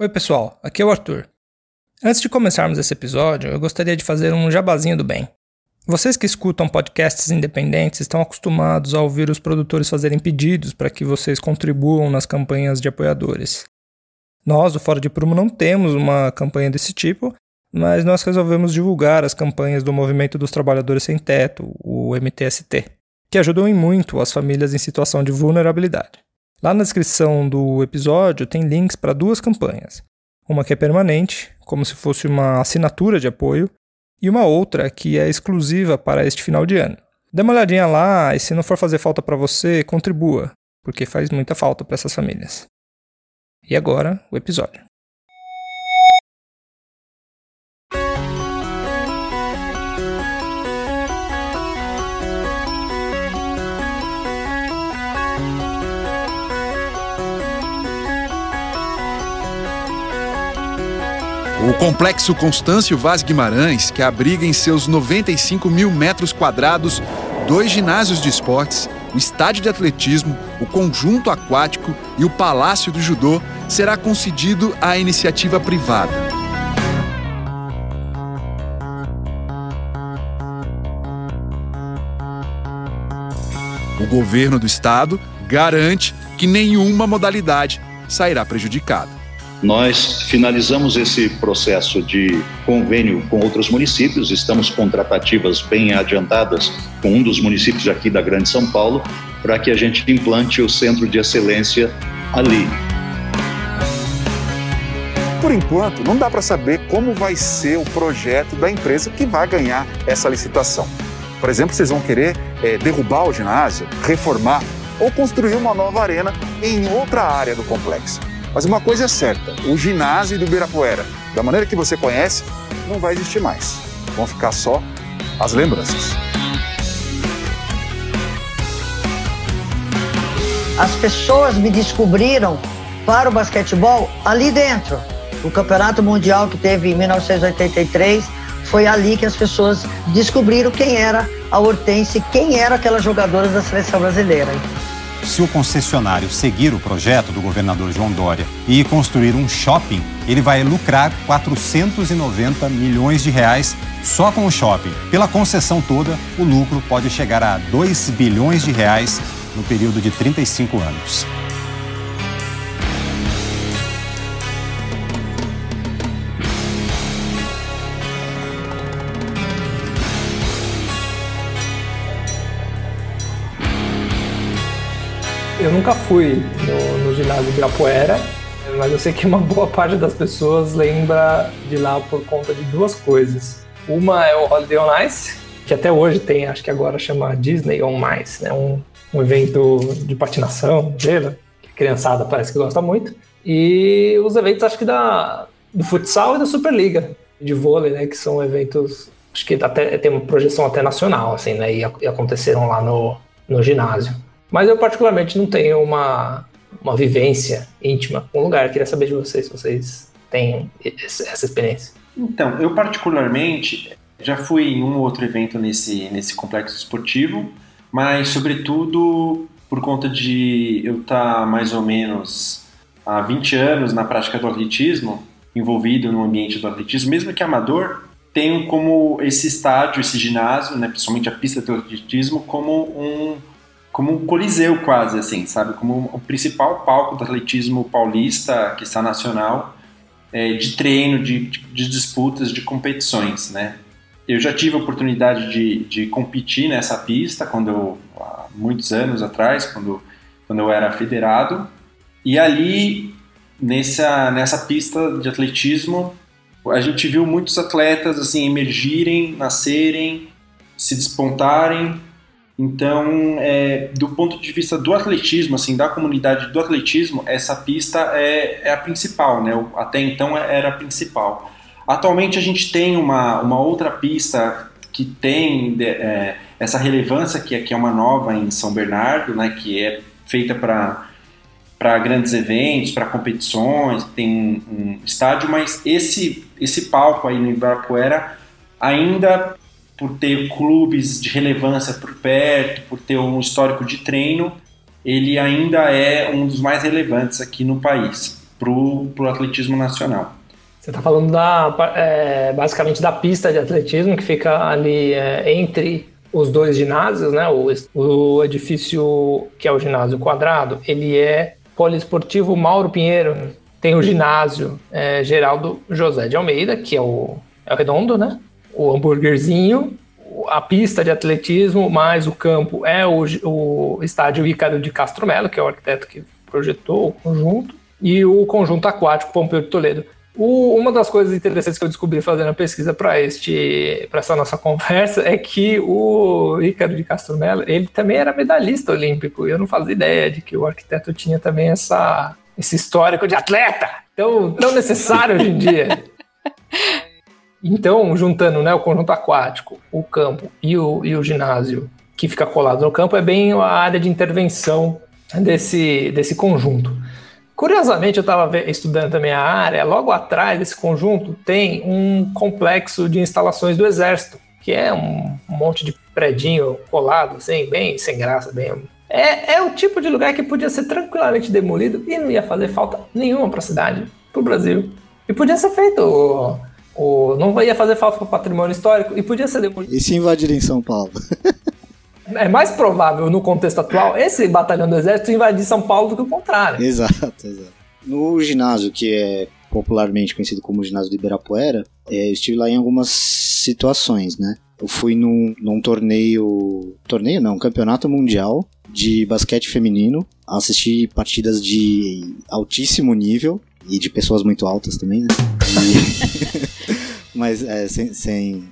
Oi, pessoal, aqui é o Arthur. Antes de começarmos esse episódio, eu gostaria de fazer um jabazinho do bem. Vocês que escutam podcasts independentes estão acostumados a ouvir os produtores fazerem pedidos para que vocês contribuam nas campanhas de apoiadores. Nós, do Fora de Prumo, não temos uma campanha desse tipo, mas nós resolvemos divulgar as campanhas do Movimento dos Trabalhadores Sem Teto, o MTST, que ajudam em muito as famílias em situação de vulnerabilidade. Lá na descrição do episódio tem links para duas campanhas. Uma que é permanente, como se fosse uma assinatura de apoio, e uma outra que é exclusiva para este final de ano. Dê uma olhadinha lá e se não for fazer falta para você, contribua, porque faz muita falta para essas famílias. E agora, o episódio. O complexo Constâncio Vaz Guimarães, que abriga em seus 95 mil metros quadrados dois ginásios de esportes, o estádio de atletismo, o conjunto aquático e o palácio do judô, será concedido à iniciativa privada. O governo do estado garante que nenhuma modalidade sairá prejudicada. Nós finalizamos esse processo de convênio com outros municípios, estamos com tratativas bem adiantadas com um dos municípios aqui da Grande São Paulo, para que a gente implante o centro de excelência ali. Por enquanto, não dá para saber como vai ser o projeto da empresa que vai ganhar essa licitação. Por exemplo, vocês vão querer é, derrubar o ginásio, reformar ou construir uma nova arena em outra área do complexo. Mas uma coisa é certa: o ginásio do Ibirapuera, da maneira que você conhece, não vai existir mais. Vão ficar só as lembranças. As pessoas me descobriram para o basquetebol ali dentro. O Campeonato Mundial que teve em 1983 foi ali que as pessoas descobriram quem era a Hortense, quem era aquela jogadora da seleção brasileira. Se o concessionário seguir o projeto do governador João Dória e construir um shopping, ele vai lucrar 490 milhões de reais só com o shopping. Pela concessão toda, o lucro pode chegar a 2 bilhões de reais no período de 35 anos. Eu nunca fui no, no ginásio Ibirapuera, mas eu sei que uma boa parte das pessoas lembra de lá por conta de duas coisas. Uma é o Holiday on Ice, que até hoje tem, acho que agora chama Disney on Ice, né? Um, um evento de patinação, gelo, que a criançada parece que gosta muito. E os eventos, acho que da, do futsal e da Superliga de vôlei, né? Que são eventos, acho que até tem uma projeção até nacional, assim, né? E, e aconteceram lá no, no ginásio. Mas eu, particularmente, não tenho uma, uma vivência íntima com o lugar. Eu queria saber de vocês se vocês têm essa experiência. Então, eu, particularmente, já fui em um ou outro evento nesse, nesse complexo esportivo, mas, sobretudo, por conta de eu estar mais ou menos há 20 anos na prática do atletismo, envolvido no ambiente do atletismo, mesmo que amador, tenho como esse estádio, esse ginásio, né, principalmente a pista do atletismo, como um como um coliseu quase, assim, sabe? Como o principal palco do atletismo paulista, que está nacional, é, de treino, de, de, disputas, de competições, né? Eu já tive a oportunidade de, de competir nessa pista quando eu, há muitos anos atrás, quando, quando eu era federado, e ali nessa, nessa pista de atletismo a gente viu muitos atletas assim emergirem, nascerem, se despontarem então, é, do ponto de vista do atletismo, assim, da comunidade do atletismo, essa pista é, é a principal, né? Até então era a principal. Atualmente a gente tem uma, uma outra pista que tem é, essa relevância, que aqui é uma nova em São Bernardo, né? Que é feita para para grandes eventos, para competições, tem um estádio, mas esse esse palco aí no Ibirapuera ainda por ter clubes de relevância por perto, por ter um histórico de treino, ele ainda é um dos mais relevantes aqui no país. para o atletismo nacional. Você está falando da, é, basicamente da pista de atletismo que fica ali é, entre os dois ginásios, né? O, o, edifício que é o ginásio quadrado, ele é poliesportivo Mauro Pinheiro. Tem o ginásio é, Geraldo José de Almeida, que é o, é o redondo, né? O hambúrguerzinho, a pista de atletismo, mais o campo é o, o estádio Ícaro de Castro Melo, que é o arquiteto que projetou o conjunto, e o conjunto aquático Pompeu de Toledo. O, uma das coisas interessantes que eu descobri fazendo a pesquisa para este para essa nossa conversa é que o Ícaro de Castro Mello, ele também era medalhista olímpico. E eu não fazia ideia de que o arquiteto tinha também essa esse histórico de atleta, tão, tão necessário hoje em dia. Então, juntando né, o conjunto aquático, o campo e o, e o ginásio que fica colado no campo, é bem a área de intervenção desse, desse conjunto. Curiosamente, eu estava estudando também a área, logo atrás desse conjunto tem um complexo de instalações do Exército, que é um, monte de predinho colado, assim, bem sem graça, bem. É, é o tipo de lugar que podia ser tranquilamente demolido e não ia fazer falta nenhuma para a cidade, para o Brasil. E podia ser feito. O, não ia fazer falta para o patrimônio histórico e podia ser demolido. E se invadir em São Paulo? é mais provável no contexto atual esse batalhão do exército invadir São Paulo do que o contrário. Exato, exato. No ginásio, que é popularmente conhecido como ginásio de Ibirapuera, é, eu estive lá em algumas situações, né? Eu fui num, num torneio. Torneio não, campeonato mundial de basquete feminino. Assisti partidas de altíssimo nível e de pessoas muito altas também, né? Mas é, sem, sem,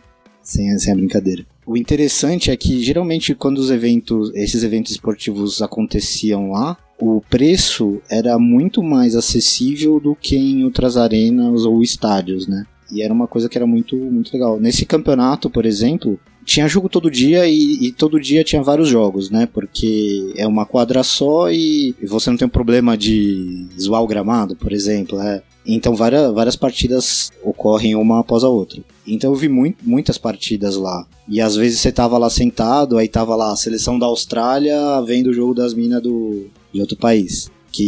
sem, sem a brincadeira. O interessante é que geralmente quando os eventos, esses eventos esportivos aconteciam lá, o preço era muito mais acessível do que em outras arenas ou estádios, né? E era uma coisa que era muito, muito legal. Nesse campeonato, por exemplo, tinha jogo todo dia e, e, todo dia tinha vários jogos, né? Porque é uma quadra só e, e você não tem um problema de zoar o gramado, por exemplo. É. Então várias, várias partidas ocorrem uma após a outra. Então eu vi muito, muitas partidas lá. E às vezes você tava lá sentado, aí tava lá a seleção da Austrália vendo o jogo das minas do, de outro país. Que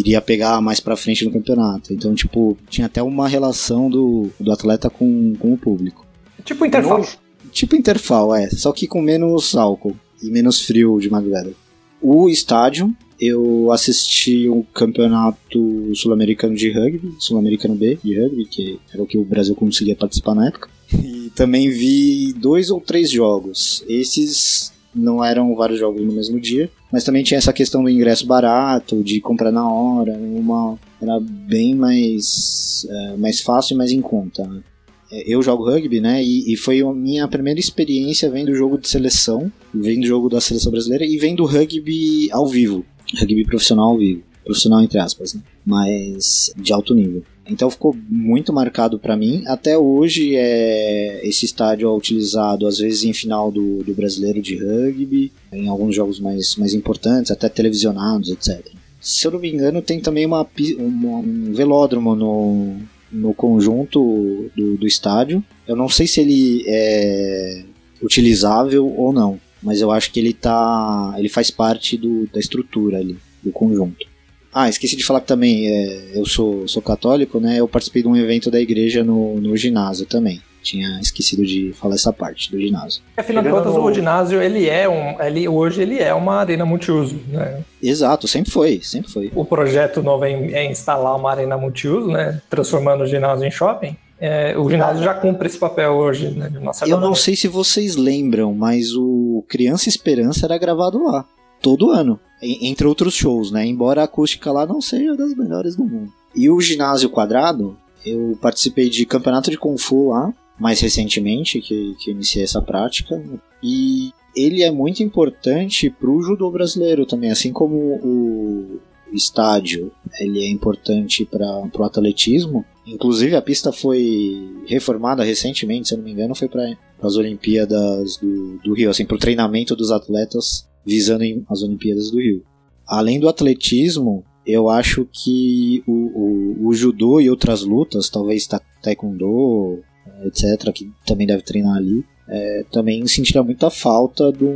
iria pegar mais pra frente no campeonato. Então, tipo, tinha até uma relação do, do atleta com, com o público. Tipo interfal. Tipo interfal, é. Só que com menos álcool e menos frio de madrugada. O estádio eu assisti o um campeonato sul-americano de rugby, sul-americano B de rugby, que era o que o Brasil conseguia participar na época. E também vi dois ou três jogos. Esses não eram vários jogos no mesmo dia, mas também tinha essa questão do ingresso barato, de comprar na hora, uma era bem mais é, mais fácil e mais em conta. Né? É, eu jogo rugby, né? E, e, foi a minha primeira experiência vendo jogo de seleção, vendo jogo da seleção brasileira e vendo rugby ao vivo, rugby profissional ao vivo, profissional entre aspas, né? mas de alto nível. Então ficou muito marcado para mim. Até hoje é esse estádio é utilizado às vezes em final do, do brasileiro de rugby, em alguns jogos mais, mais importantes, até televisionados, etc. Se eu não me engano, tem também uma um velódromo no, no conjunto do, do estádio. Eu não sei se ele é utilizável ou não, mas eu acho que ele tá, ele faz parte do, da estrutura ali do conjunto. Ah, esqueci de falar que também é, eu sou, sou católico, né? Eu participei de um evento da igreja no, no ginásio também. Tinha esquecido de falar essa parte do ginásio. Afinal de contas, no... o ginásio ele é um, ele, hoje ele é uma arena multiuso, né? Exato, sempre foi, sempre foi. O projeto novo é, é instalar uma arena multiuso, né? Transformando o ginásio em shopping. É, o ginásio já cumpre esse papel hoje, né? Eu não sei se vocês lembram, mas o Criança Esperança era gravado lá, todo ano, entre outros shows, né? Embora a acústica lá não seja das melhores do mundo. E o ginásio quadrado, eu participei de campeonato de Kung Fu lá, mais recentemente que, que iniciei essa prática. E ele é muito importante para o judô brasileiro também, assim como o estádio ele é importante para o atletismo. Inclusive a pista foi reformada recentemente, se eu não me engano, foi para as Olimpíadas do, do Rio, assim, para o treinamento dos atletas visando as Olimpíadas do Rio. Além do atletismo, eu acho que o, o, o judô e outras lutas, talvez taekwondo, etc., que também deve treinar ali, é, também sentiria muita falta do,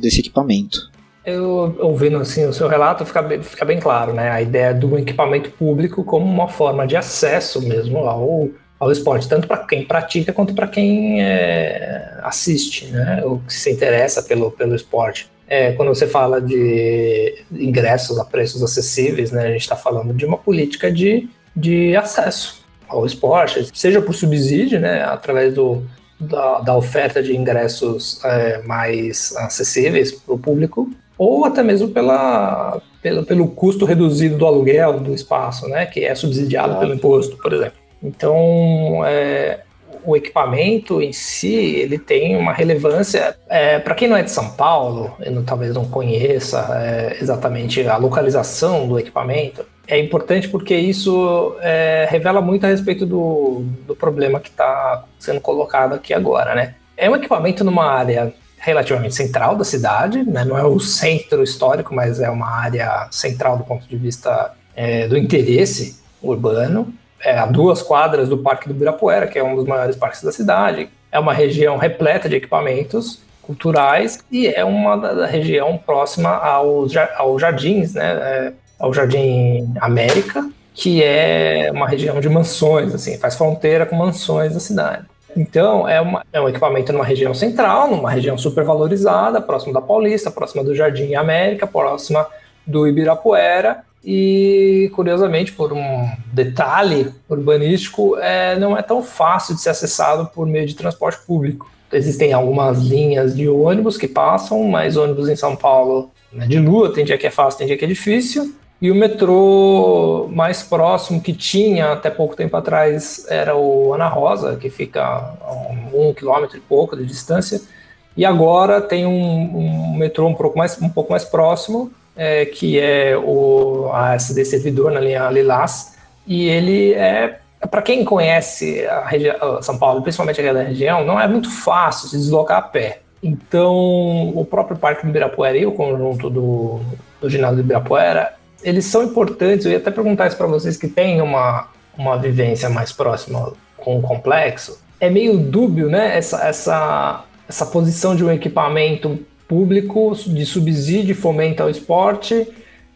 desse equipamento. Eu, ouvindo assim o seu relato, fica bem, fica bem claro, né? A ideia do equipamento público como uma forma de acesso mesmo ao, ao esporte, tanto para quem pratica quanto para quem é, assiste, né? Ou que se interessa pelo, pelo esporte. É, quando você fala de ingressos a preços acessíveis, né? A gente está falando de uma política de, de acesso ao esporte, seja por subsídio, né? Através do, da, da oferta de ingressos é, mais acessíveis para o público, ou até mesmo pela, pelo, pelo custo reduzido do aluguel do espaço, né, que é subsidiado pelo imposto, por exemplo. Então, é, o equipamento em si, ele tem uma relevância. É, Para quem não é de São Paulo, não, talvez não conheça é, exatamente a localização do equipamento, é importante porque isso é, revela muito a respeito do, do problema que está sendo colocado aqui agora, né? É um equipamento numa área relativamente central da cidade, né? não é o centro histórico, mas é uma área central do ponto de vista é, do interesse urbano. É a duas quadras do Parque do Ibirapuera, que é um dos maiores parques da cidade. É uma região repleta de equipamentos culturais e é uma da região próxima aos, aos jardins, né? É, ao Jardim América, que é uma região de mansões, assim, faz fronteira com mansões da cidade. Então, é, uma, é um equipamento numa região central, numa região super valorizada, próximo da Paulista, próxima do Jardim América, próxima do Ibirapuera, e curiosamente, por um detalhe urbanístico, é, não é tão fácil de ser acessado por meio de transporte público. Existem algumas linhas de ônibus que passam, mas ônibus em São Paulo né, de lua, tem dia que é fácil, tem dia que é difícil. E o metrô mais próximo que tinha até pouco tempo atrás era o Ana Rosa, que fica a um, quilômetro e pouco de distância. E agora tem um, um metrô um pouco mais, um pouco mais próximo, é, que é o ASD Servidor, na linha Lilás. E ele é, para quem conhece a região, São Paulo, principalmente aquela região, não é muito fácil se deslocar a pé. Então, o próprio Parque do Ibirapuera e o conjunto do, do ginásio do Ibirapuera eles são importantes. Eu ia até perguntar isso para vocês que têm uma, uma vivência mais próxima com o complexo. É meio dúbio, né? Essa, essa, essa posição de um equipamento público de subsídio e fomento ao esporte,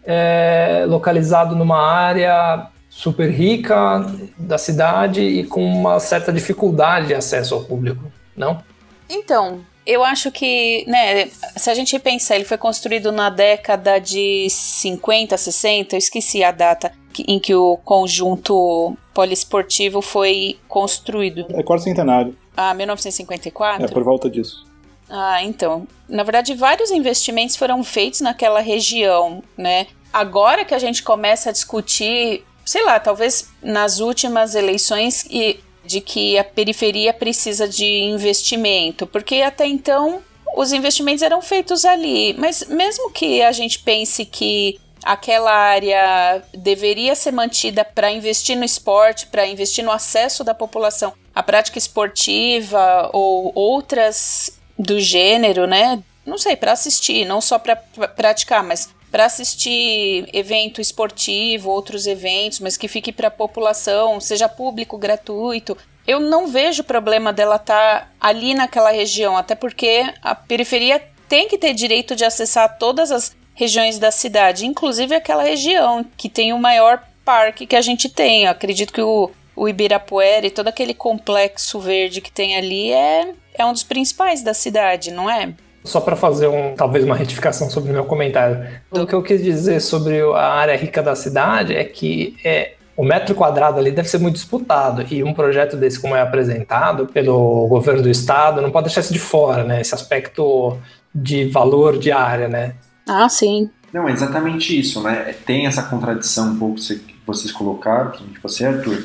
é, localizado numa área super rica da cidade e com uma certa dificuldade de acesso ao público, não? Então, eu acho que, né, se a gente pensar, ele foi construído na década de 50, 60, eu esqueci a data em que o conjunto poliesportivo foi construído. É quarto centenário. Ah, 1954? É, por volta disso. Ah, então. Na verdade, vários investimentos foram feitos naquela região, né? Agora que a gente começa a discutir, sei lá, talvez nas últimas eleições e de que a periferia precisa de investimento, porque até então os investimentos eram feitos ali. Mas mesmo que a gente pense que aquela área deveria ser mantida para investir no esporte, para investir no acesso da população à prática esportiva ou outras do gênero, né? Não sei, para assistir, não só para praticar, mas para assistir evento esportivo, outros eventos, mas que fique para a população, seja público, gratuito. Eu não vejo problema dela estar tá ali naquela região, até porque a periferia tem que ter direito de acessar todas as regiões da cidade, inclusive aquela região que tem o maior parque que a gente tem. Eu acredito que o, o Ibirapuera e todo aquele complexo verde que tem ali é, é um dos principais da cidade, não é? Só para fazer um, talvez uma retificação sobre o meu comentário. O que eu quis dizer sobre a área rica da cidade é que é, o metro quadrado ali deve ser muito disputado. E um projeto desse, como é apresentado pelo governo do estado, não pode deixar isso de fora, né? Esse aspecto de valor de área, né? Ah, sim. Não, é exatamente isso, né? Tem essa contradição um pouco que vocês colocaram, que você, Arthur,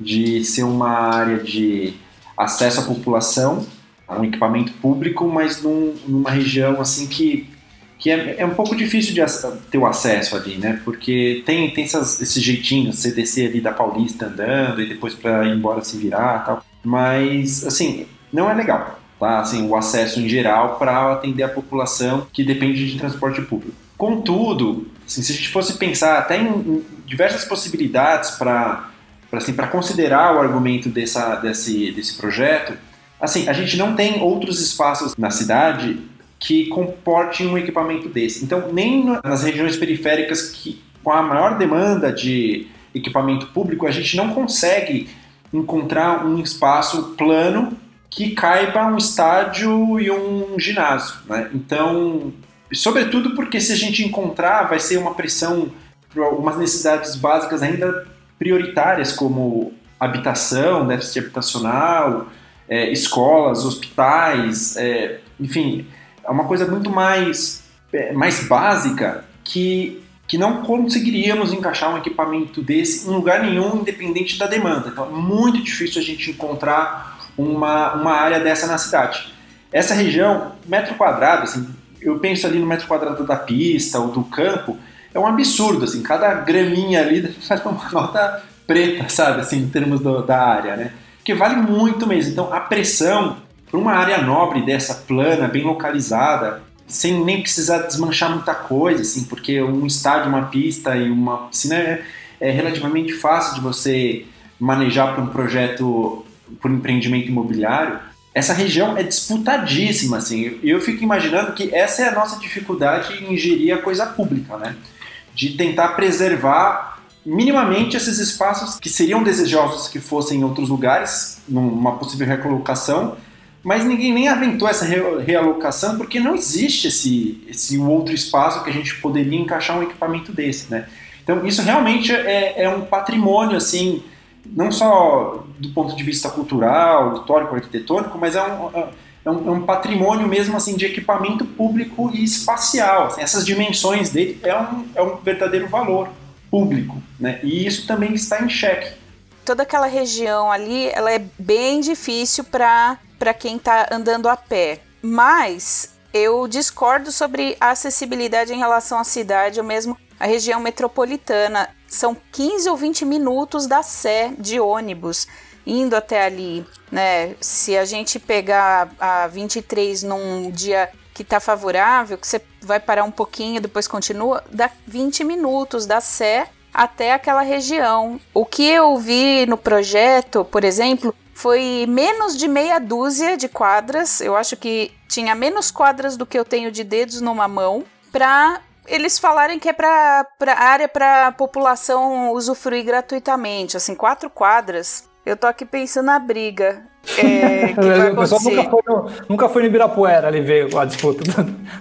de ser uma área de acesso à população um equipamento público, mas num, numa região assim que, que é, é um pouco difícil de ter o acesso ali, né? Porque tem, tem essas, esses jeitinhos, você descer ali da Paulista andando e depois para ir embora se virar tal. Mas, assim, não é legal, tá? Assim, o acesso em geral para atender a população que depende de transporte público. Contudo, assim, se a gente fosse pensar até em, em diversas possibilidades para assim, considerar o argumento dessa, desse, desse projeto, assim, a gente não tem outros espaços na cidade que comporte um equipamento desse. Então, nem nas regiões periféricas que com a maior demanda de equipamento público, a gente não consegue encontrar um espaço plano que caiba um estádio e um ginásio. Né? Então, sobretudo porque se a gente encontrar, vai ser uma pressão para algumas necessidades básicas ainda prioritárias, como habitação, déficit habitacional, é, escolas, hospitais, é, enfim, é uma coisa muito mais, é, mais básica que, que não conseguiríamos encaixar um equipamento desse em lugar nenhum, independente da demanda. Então, é muito difícil a gente encontrar uma, uma área dessa na cidade. Essa região, metro quadrado, assim, eu penso ali no metro quadrado da pista ou do campo, é um absurdo, assim, cada graminha ali faz uma nota preta, sabe, assim, em termos do, da área, né? Porque vale muito mesmo. Então, a pressão para uma área nobre dessa, plana, bem localizada, sem nem precisar desmanchar muita coisa, assim, porque um estádio, uma pista e uma piscina é, é relativamente fácil de você manejar para um projeto por empreendimento imobiliário, essa região é disputadíssima, assim. Eu fico imaginando que essa é a nossa dificuldade em gerir a coisa pública, né? De tentar preservar minimamente esses espaços que seriam desejosos que fossem em outros lugares, numa possível recolocação, mas ninguém nem aventou essa realocação porque não existe esse, esse outro espaço que a gente poderia encaixar um equipamento desse, né? Então isso realmente é, é um patrimônio, assim, não só do ponto de vista cultural, histórico, arquitetônico, mas é um, é um, é um patrimônio mesmo assim de equipamento público e espacial. Assim, essas dimensões dele é um, é um verdadeiro valor público, né? E isso também está em xeque. Toda aquela região ali, ela é bem difícil para para quem está andando a pé. Mas eu discordo sobre a acessibilidade em relação à cidade, ou mesmo a região metropolitana são 15 ou 20 minutos da Sé de ônibus indo até ali, né? Se a gente pegar a 23 num dia que está favorável, que você vai parar um pouquinho, depois continua, dá 20 minutos da Sé até aquela região. O que eu vi no projeto, por exemplo, foi menos de meia dúzia de quadras. Eu acho que tinha menos quadras do que eu tenho de dedos numa mão para eles falarem que é para área para população usufruir gratuitamente, assim, quatro quadras. Eu tô aqui pensando na briga. É, que vai o pessoal nunca foi, no, nunca foi no Ibirapuera ali ver a disputa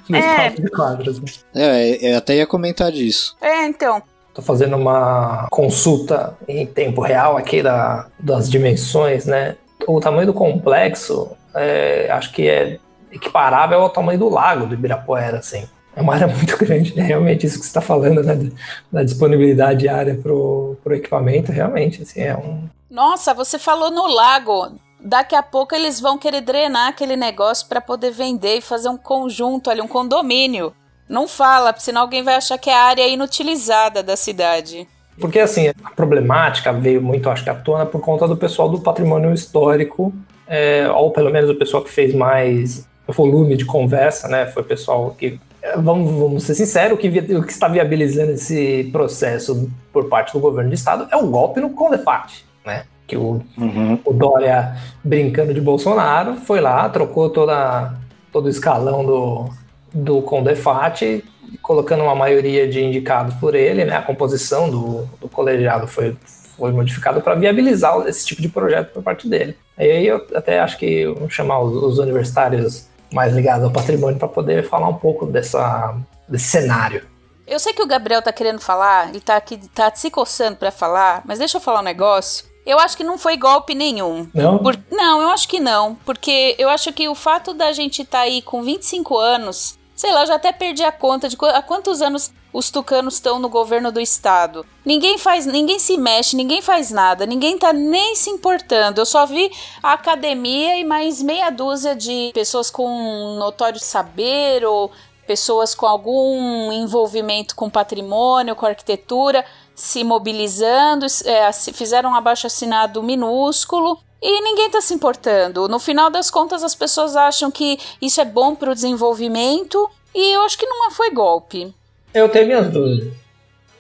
do, é. de quadras. Né? É, eu até ia comentar disso. É, então. Tô fazendo uma consulta em tempo real aqui da, das dimensões, né? O tamanho do complexo, é, acho que é equiparável ao tamanho do lago do Ibirapuera, assim. É uma área muito grande, né? Realmente, isso que você está falando, né? Da disponibilidade de área para o equipamento, realmente, assim, é um... Nossa, você falou no lago. Daqui a pouco eles vão querer drenar aquele negócio para poder vender e fazer um conjunto ali, um condomínio. Não fala, senão alguém vai achar que é a área inutilizada da cidade. Porque, assim, a problemática veio muito, acho que, à tona por conta do pessoal do patrimônio histórico, é, ou pelo menos o pessoal que fez mais volume de conversa, né? Foi o pessoal que vamos, vamos ser sinceros, o que, o que está viabilizando esse processo por parte do governo do estado é um golpe no Condefat, né? Que o, uhum. o Dória, brincando de Bolsonaro, foi lá, trocou toda, todo o escalão do, do Condefat, colocando uma maioria de indicados por ele, né? A composição do, do colegiado foi, foi modificada para viabilizar esse tipo de projeto por parte dele. Aí eu até acho que vamos chamar os, os universitários mais ligados ao patrimônio para poder falar um pouco dessa, desse cenário. Eu sei que o Gabriel tá querendo falar, ele tá aqui, tá se coçando para falar, mas deixa eu falar um negócio. Eu acho que não foi golpe nenhum. Não? Por, não, eu acho que não. Porque eu acho que o fato da gente estar tá aí com 25 anos, sei lá, eu já até perdi a conta de há quantos anos os tucanos estão no governo do estado. Ninguém faz, ninguém se mexe, ninguém faz nada, ninguém tá nem se importando. Eu só vi a academia e mais meia dúzia de pessoas com notório saber ou pessoas com algum envolvimento com patrimônio, com arquitetura, se mobilizando, é, fizeram um abaixo assinado minúsculo e ninguém está se importando. No final das contas, as pessoas acham que isso é bom para o desenvolvimento e eu acho que não foi golpe. Eu tenho minhas dúvidas.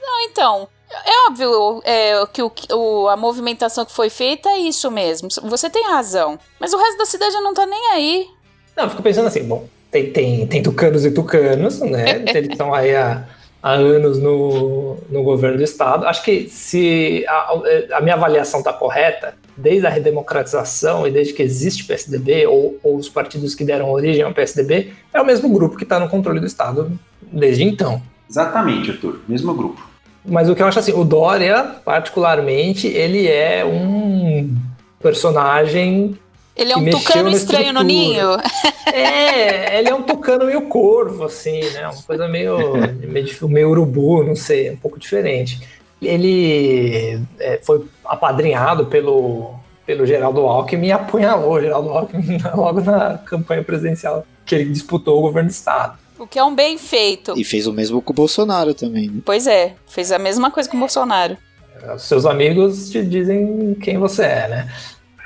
Não, então. É óbvio é, que o, o, a movimentação que foi feita é isso mesmo. Você tem razão. Mas o resto da cidade não tá nem aí. Não, eu fico pensando assim, bom. tem, tem, tem tucanos e tucanos, né? Eles estão aí há, há anos no, no governo do Estado. Acho que se a, a minha avaliação está correta, desde a redemocratização e desde que existe PSDB, ou, ou, os partidos que deram origem ao PSDB, é o mesmo grupo que está no controle do Estado desde então. Exatamente, Arthur, mesmo grupo. Mas o que eu acho assim, o Dória, particularmente, ele é um personagem. Ele é um tucano estranho no ninho? É, ele é um tucano meio corvo, assim, né? Uma coisa meio, meio, meio urubu, não sei, um pouco diferente. Ele é, foi apadrinhado pelo, pelo Geraldo Alckmin e apunhalou o Geraldo Alckmin logo na campanha presidencial que ele disputou o governo do Estado. O que é um bem feito. E fez o mesmo com o Bolsonaro também. Né? Pois é, fez a mesma coisa com o Bolsonaro. Seus amigos te dizem quem você é, né?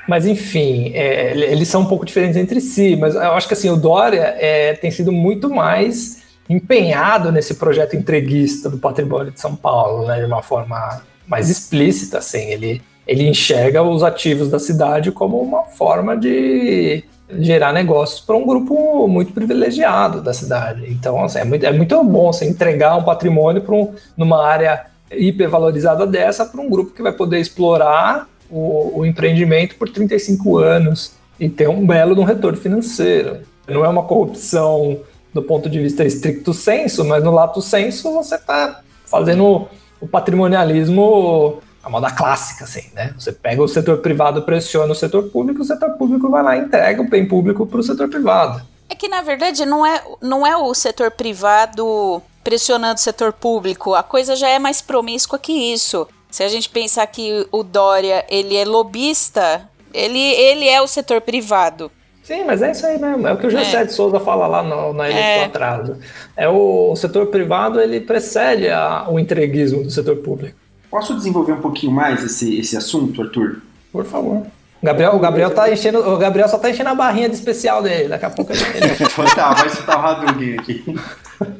Mas enfim, é, eles são um pouco diferentes entre si, mas eu acho que assim, o Dória é, tem sido muito mais empenhado nesse projeto entreguista do patrimônio de São Paulo, né, de uma forma mais explícita, assim, ele, ele enxerga os ativos da cidade como uma forma de gerar negócios para um grupo muito privilegiado da cidade. Então, assim, é, muito, é muito bom você entregar um patrimônio para um, numa área hipervalorizada dessa para um grupo que vai poder explorar o, o, empreendimento por 35 anos e ter um belo de um retorno financeiro. Não é uma corrupção do ponto de vista estricto senso, mas no lato senso você está fazendo o patrimonialismo a moda clássica, assim, né? Você pega o setor privado, pressiona o setor público, o setor público vai lá e entrega o bem público para o setor privado. É que, na verdade, não é, não é o setor privado pressionando o setor público, a coisa já é mais promíscua que isso. Se a gente pensar que o Dória, ele é lobista, ele, ele é o setor privado. Sim, mas é isso aí mesmo. É o que o José é. de Souza fala lá no, na Ilha é. do Atraso. É o, o, setor privado, ele precede a, o entreguismo do setor público. Posso desenvolver um pouquinho mais esse, esse assunto, Arthur? Por favor. O Gabriel, o Gabriel tá enchendo, o Gabriel só tá enchendo a barrinha de especial dele. Daqui a pouco ele. tá, vai citar o Hadouken aqui.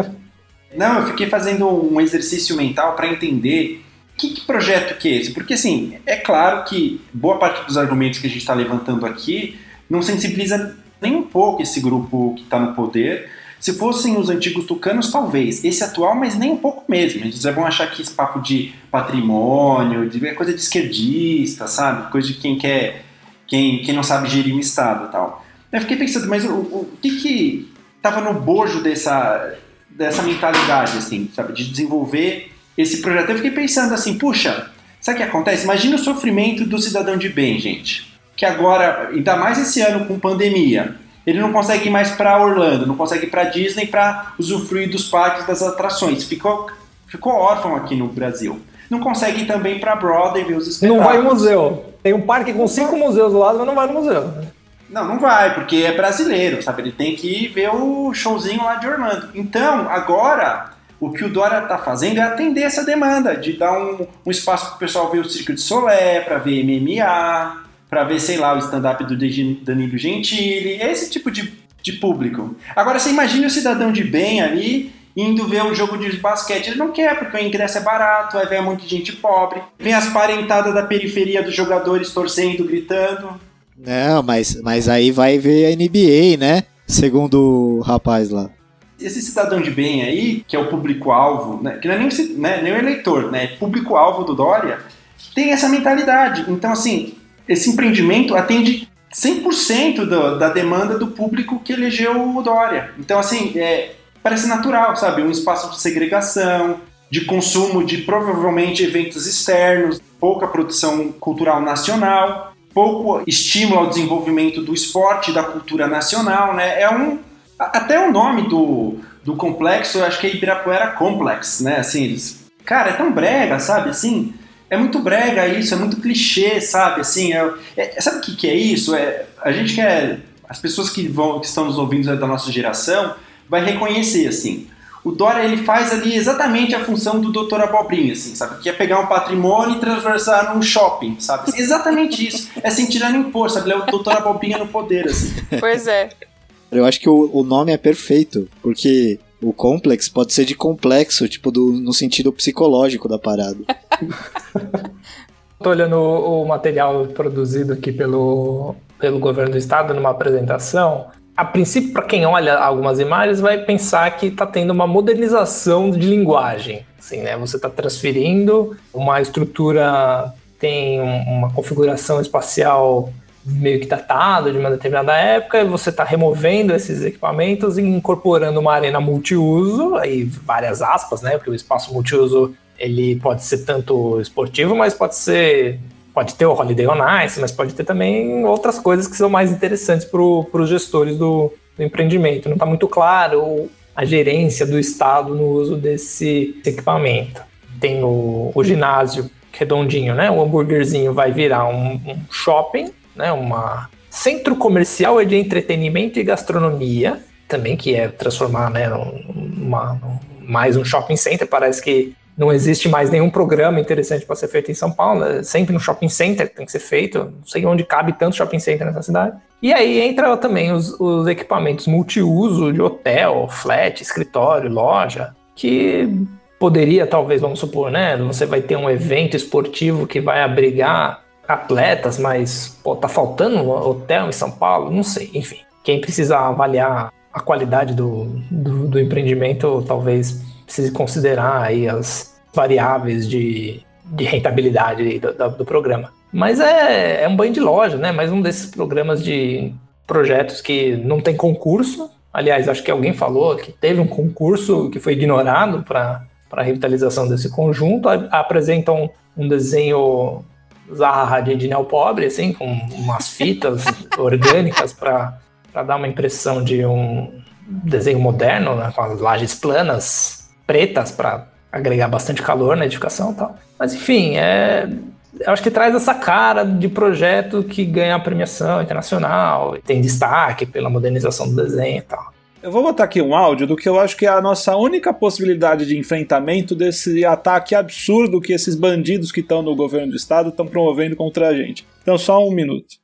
Não, eu fiquei fazendo um exercício mental para entender que, que, projeto que é esse. Porque, assim, é claro que boa parte dos argumentos que a gente está levantando aqui não sensibiliza nem um pouco esse grupo que está no poder, se fossem os antigos tucanos, talvez. Esse atual, mas nem um pouco mesmo. Eles vão achar que esse papo de patrimônio, de é coisa de esquerdista, sabe? Coisa de quem quer, quem, quem não sabe gerir um Estado e tal. Eu fiquei pensando, mas o, o, o que que estava no bojo dessa, dessa mentalidade, assim, sabe? De desenvolver esse projeto. Eu fiquei pensando assim, puxa, sabe o que acontece? Imagina o sofrimento do cidadão de bem, gente. Que agora, ainda mais esse ano com pandemia, ele não consegue ir mais para Orlando, não consegue ir para Disney para usufruir dos parques das atrações. Ficou, ficou órfão aqui no Brasil. Não consegue ir também para Broadway ver os espetáculos. Não vai em museu. Tem um parque com cinco museus do lado, mas não vai no museu. Não, não vai, porque é brasileiro, sabe? Ele tem que ir ver o showzinho lá de Orlando. Então, agora, o que o Dória está fazendo é atender essa demanda, de dar um, um espaço para o pessoal ver o Circo de Solé, para ver MMA, para ver, sei lá, o stand-up do Danilo Gentili, esse tipo de, de público. Agora, você imagina o cidadão de bem ali indo ver um jogo de basquete. Ele não quer, porque o ingresso é barato, vai ver um monte de gente pobre. Vem as parentadas da periferia dos jogadores torcendo, gritando. Não, mas, mas aí vai ver a NBA, né? Segundo o rapaz lá. Esse cidadão de bem aí, que é o público-alvo, né? que não é nem, né, nem o eleitor, né? Público-alvo do Dória, tem essa mentalidade. Então, assim, esse empreendimento atende 100% do, da demanda do público que elegeu o Dória. Então, assim, é, parece natural, sabe? Um espaço de segregação, de consumo de provavelmente eventos externos, pouca produção cultural nacional, pouco estímulo ao desenvolvimento do esporte da cultura nacional, né? É um até o nome do, do complexo, eu acho que é Ibirapuera Complex, né? Assim, eles, cara, é tão brega, sabe? Assim, é muito brega isso, é muito clichê, sabe? Assim, é, é, sabe o que, que é isso? É, a gente quer. As pessoas que, vão, que estão nos ouvindo da nossa geração vai reconhecer, assim. O Dória ele faz ali exatamente a função do doutor Abobrinha, assim, sabe? Que é pegar um patrimônio e transversar num shopping, sabe? Exatamente isso. É sem tirar nem pôr, sabe? Ele é o doutor Abobrinha no poder, assim. Pois é. Eu acho que o, o nome é perfeito, porque o complex pode ser de complexo, tipo, do, no sentido psicológico da parada. Tô olhando o, o material produzido aqui pelo, pelo governo do estado numa apresentação. a princípio, para quem olha algumas imagens, vai pensar que está tendo uma modernização de linguagem. Assim, né? Você está transferindo uma estrutura, tem uma configuração espacial meio que datado de uma determinada época, você está removendo esses equipamentos e incorporando uma arena multiuso, aí várias aspas, né? Porque o espaço multiuso ele pode ser tanto esportivo, mas pode ser pode ter o Holiday on Ice, mas pode ter também outras coisas que são mais interessantes para os gestores do, do, empreendimento. Não está muito claro a gerência do Estado no uso desse equipamento. Tem o, o ginásio redondinho, né? O hambúrguerzinho vai virar um, um shopping, né? Uma centro comercial de entretenimento e gastronomia, também que é transformar, né? Uma, mais um shopping center. Parece que não existe mais nenhum programa interessante para ser feito em São Paulo, é sempre no shopping center que tem que ser feito, não sei onde cabe tanto shopping center nessa cidade. E aí entra também os, os equipamentos multiuso de hotel, flat, escritório, loja, que poderia talvez, vamos supor, né, você vai ter um evento esportivo que vai abrigar atletas, mas pô, tá faltando um hotel em São Paulo, não sei, enfim. Quem precisa avaliar a qualidade do, do, do empreendimento talvez precise considerar aí as variáveis de, de rentabilidade do, do, do programa. Mas é, é um banho de loja, né? Mais um desses programas de projetos que não tem concurso. Aliás, acho que alguém falou que teve um concurso que foi ignorado para a revitalização desse conjunto. Apresentam um desenho Zaha de Pobre, assim, com umas fitas orgânicas para dar uma impressão de um desenho moderno, né, com as lajes planas pretas para agregar bastante calor na edificação e tal. Mas enfim, é, eu acho que traz essa cara de projeto que ganha premiação internacional, tem destaque pela modernização do desenho e tal. Eu vou botar aqui um áudio do que eu acho que é a nossa única possibilidade de enfrentamento desse ataque absurdo que esses bandidos que estão no governo do estado estão promovendo contra a gente. Então, só um minuto.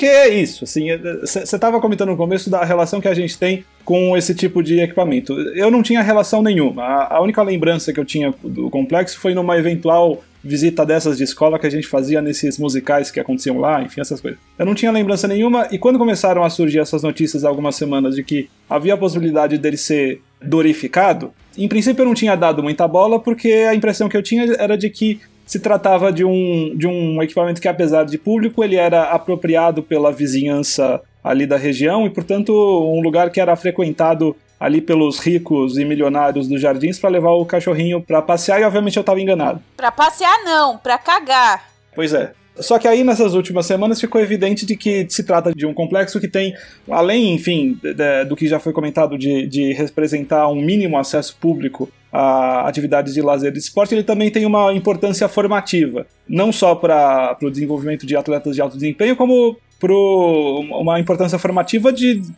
Porque é isso, assim, você estava comentando no começo da relação que a gente tem com esse tipo de equipamento. Eu não tinha relação nenhuma. A, a única lembrança que eu tinha do complexo foi numa eventual visita dessas de escola que a gente fazia nesses musicais que aconteciam lá, enfim, essas coisas. Eu não tinha lembrança nenhuma, e quando começaram a surgir essas notícias há algumas semanas de que havia a possibilidade dele ser dorificado, em princípio eu não tinha dado muita bola, porque a impressão que eu tinha era de que se tratava de um, de um equipamento que, apesar de público, ele era apropriado pela vizinhança ali da região e, portanto, um lugar que era frequentado ali pelos ricos e milionários dos jardins para levar o cachorrinho para passear e, obviamente, eu estava enganado. Para passear não, para cagar. Pois é. Só que aí nessas últimas semanas ficou evidente de que se trata de um complexo que tem, além, enfim, de, do que já foi comentado de, de representar um mínimo acesso público a atividades de lazer e de esporte, ele também tem uma importância formativa, não só para o desenvolvimento de atletas de alto desempenho, como para uma importância formativa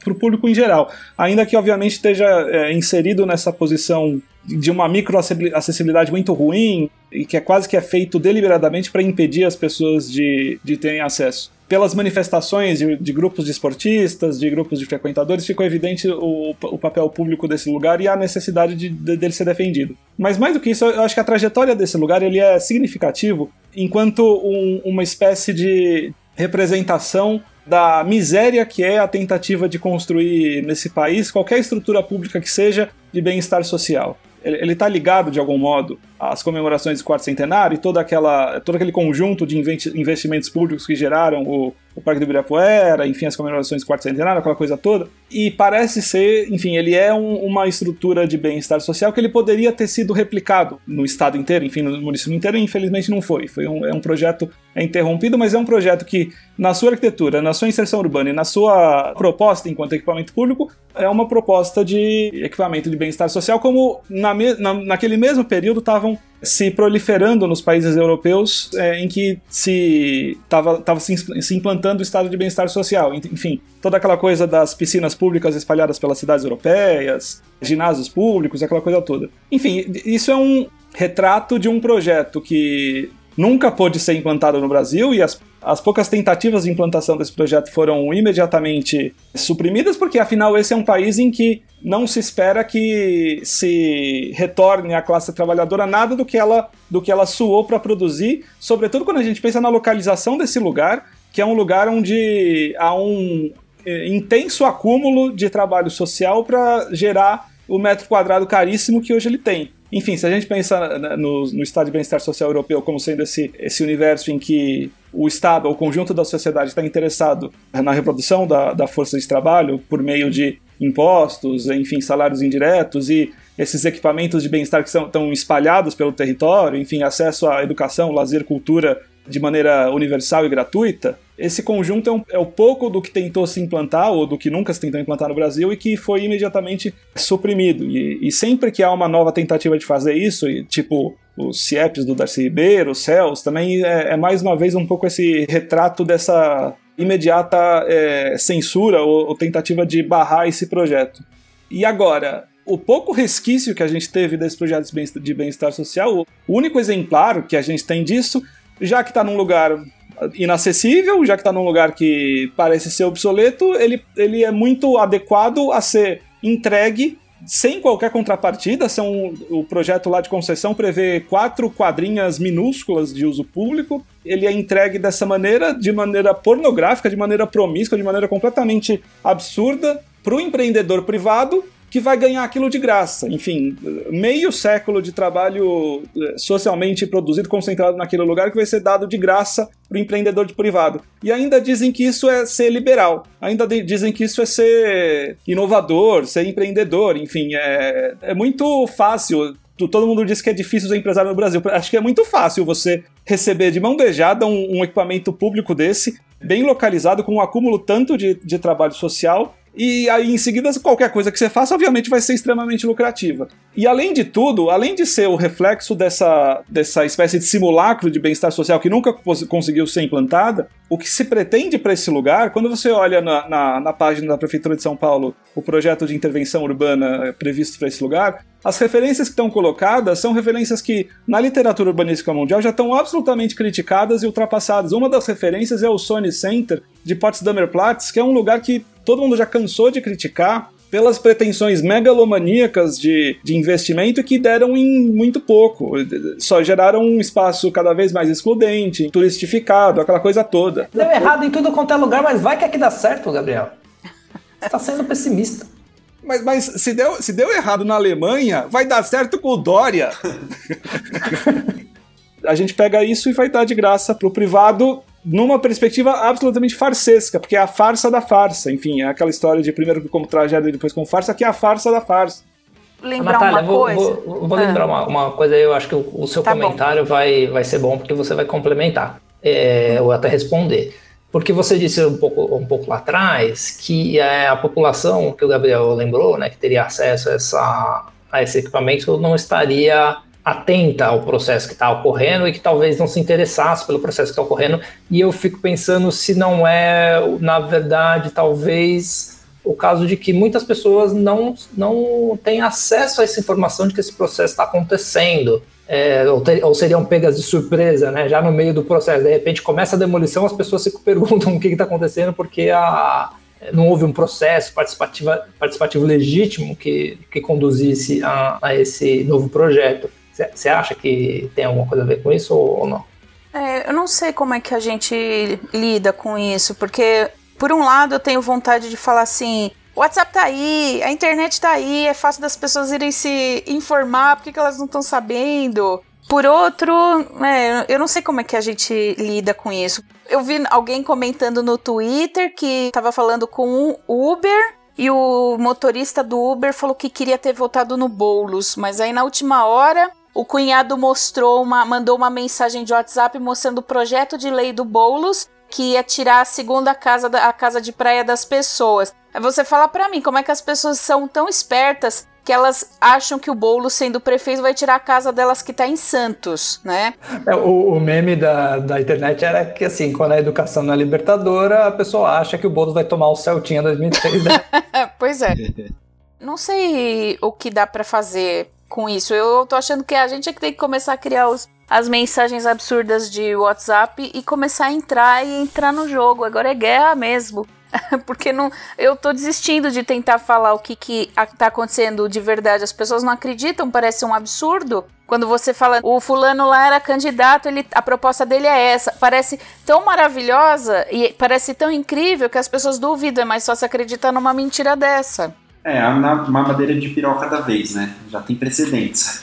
para o público em geral, ainda que obviamente esteja é, inserido nessa posição de uma microacessibilidade muito ruim e que é quase que é feito deliberadamente para impedir as pessoas de, de terem acesso. Pelas manifestações de, de, grupos de esportistas, de grupos de frequentadores, ficou evidente o, o papel público desse lugar e a necessidade de, de, dele ser defendido. Mas mais do que isso, eu acho que a trajetória desse lugar ele é significativo enquanto um, uma espécie de representação da miséria que é a tentativa de construir nesse país qualquer estrutura pública que seja de bem-estar social ele está ligado de algum modo às comemorações do quarto centenário e toda aquela, todo aquele conjunto de investimentos públicos que geraram o, o Parque do Ibirapuera, enfim, as comemorações do quarto centenário, aquela coisa toda. E parece ser, enfim, ele é um, uma estrutura de bem-estar social que ele poderia ter sido replicado no estado inteiro, enfim, no município inteiro, e infelizmente não foi. Foi um, é um projeto interrompido, mas é um projeto que, na sua arquitetura, na sua inserção urbana e na sua proposta enquanto equipamento público, é uma proposta de equipamento de bem-estar social, como na, na, naquele mesmo período estavam se proliferando nos países europeus é, em que se estava se, se, implantando o estado de bem-estar social. Enfim, toda aquela coisa das piscinas públicas espalhadas pelas cidades europeias, ginásios públicos, aquela coisa toda. Enfim, isso é um retrato de um projeto que nunca pôde ser implantado no Brasil e as as poucas tentativas de implantação desse projeto foram imediatamente suprimidas, porque afinal esse é um país em que não se espera que se retorne à classe trabalhadora nada do que ela, do que ela suou para produzir, sobretudo quando a gente pensa na localização desse lugar, que é um lugar onde há um é, intenso acúmulo de trabalho social para gerar o metro quadrado caríssimo que hoje ele tem. Enfim, se a gente pensa no, no Estado de Bem-Estar Social Europeu como sendo esse, esse universo em que o Estado, o conjunto da sociedade está interessado na reprodução da, da força de trabalho por meio de impostos, enfim, salários indiretos e esses equipamentos de bem-estar que são, estão espalhados pelo território, enfim, acesso à educação, lazer, cultura de maneira universal e gratuita, esse conjunto é, um, é o pouco do que tentou se implantar, ou do que nunca se tentou implantar no Brasil, e que foi imediatamente suprimido. E, e sempre que há uma nova tentativa de fazer isso, e, tipo os CIEPs do Darcy Ribeiro, os CELS, também é, é, mais uma vez um pouco esse retrato dessa imediata é, censura ou, ou tentativa de barrar esse projeto. E agora, o pouco resquício que a gente teve desse projeto de bem-estar social, o único exemplar que a gente tem disso já que está num lugar inacessível, já que está num lugar que parece ser obsoleto, ele, ele é muito adequado a ser entregue sem qualquer contrapartida. São, o projeto lá de concessão prevê quatro quadrinhas minúsculas de uso público. Ele é entregue dessa maneira, de maneira pornográfica, de maneira promíscua, de maneira completamente absurda para o empreendedor privado que vai ganhar aquilo de graça. Enfim, meio século de trabalho eh, socialmente produzido, concentrado naquele lugar, que vai ser dado de graça para o empreendedor de privado. E ainda dizem que isso é ser liberal, ainda dizem que isso é ser inovador, ser empreendedor, enfim, é, é muito fácil todo mundo diz que é difícil ser empresário no Brasil. Acho que é muito fácil você receber de mão beijada um, um equipamento público desse, bem localizado, com um acúmulo tanto de, de trabalho social e aí em seguida qualquer coisa que você faça obviamente vai ser extremamente lucrativa. E além de tudo, além de ser o reflexo dessa, dessa espécie de simulacro de bem-estar social que nunca conseguiu ser implantada, o que se pretende para esse lugar, quando você olha na, na, na, página da Prefeitura de São Paulo o projeto de intervenção urbana previsto para esse lugar, as referências que estão colocadas são referências que na literatura urbanística mundial já estão absolutamente criticadas e ultrapassadas. Uma das referências é o Sony Center de Potsdamer Platz, que é um lugar que todo mundo já cansou de criticar pelas pretensões megalomaníacas de, de investimento que deram em muito pouco. Só geraram um espaço cada vez mais excludente, turistificado, aquela coisa toda. Deu errado em tudo quanto é lugar, mas vai que aqui dá certo, Gabriel. Você tá sendo pessimista. Mas, mas se, deu, se deu errado na Alemanha, vai dar certo com o Dória. a gente pega isso e vai dar de graça pro privado numa perspectiva absolutamente farsesca, porque é a farsa da farsa. Enfim, é aquela história de primeiro como tragédia e depois como farsa, que é a farsa da farsa. Lembrar Natália, uma vou, coisa? Vou, vou lembrar ah. uma, uma, coisa aí, eu acho que o, o seu tá comentário vai, vai ser bom, porque você vai complementar, é, ou até responder. Porque você disse um pouco, um pouco lá atrás que é, a população, que o Gabriel lembrou, né, que teria acesso a, essa, a esse equipamento, não estaria atenta ao processo que está ocorrendo e que talvez não se interessasse pelo processo que está ocorrendo. E eu fico pensando se não é, na verdade, talvez o caso de que muitas pessoas não, não têm acesso a essa informação de que esse processo está acontecendo. É, ou, ter, ou, seriam pegas de surpresa, né? Já no meio do processo, de repente começa a demolição, as pessoas se perguntam o que está acontecendo porque a, não houve um processo participativo, participativo legítimo que, que conduzisse a, a esse novo projeto. Você acha que tem alguma coisa a ver com isso ou não? É, eu não sei como é que a gente lida com isso, porque por um lado eu tenho vontade de falar assim, o WhatsApp tá aí, a internet tá aí, é fácil das pessoas irem se informar, por que, elas não estão sabendo? Por outro, é, eu não sei como é que a gente lida com isso. Eu vi alguém comentando no Twitter que estava falando com o Uber e o motorista do Uber falou que queria ter votado no Boulos, mas aí na última hora o cunhado mostrou uma, mandou uma mensagem de WhatsApp mostrando o projeto de lei do Boulos que ia tirar a segunda casa da a casa de praia das pessoas. Aí você fala para mim como é que as pessoas são tão espertas que elas acham que o bolo, sendo prefeito, vai tirar a casa delas que tá em Santos, né? É, o, o, meme da, da internet era que, assim, quando a educação não é libertadora, a pessoa acha que o Boulos vai tomar o Celtinha 2003, né? pois é. Não sei o que dá para fazer com isso. Eu tô achando que a gente é que tem que começar a criar os, as mensagens absurdas de WhatsApp e começar a entrar e entrar no jogo. Agora é guerra mesmo. Porque não, eu tô desistindo de tentar falar o que, que tá acontecendo de verdade. As pessoas não acreditam, parece um absurdo. Quando você fala, o fulano lá era candidato, ele, a proposta dele é essa. Parece tão maravilhosa e parece tão incrível que as pessoas duvidam, é mais fácil acreditar numa mentira dessa. É, uma madeira de piroca da vez, né? Já tem precedentes.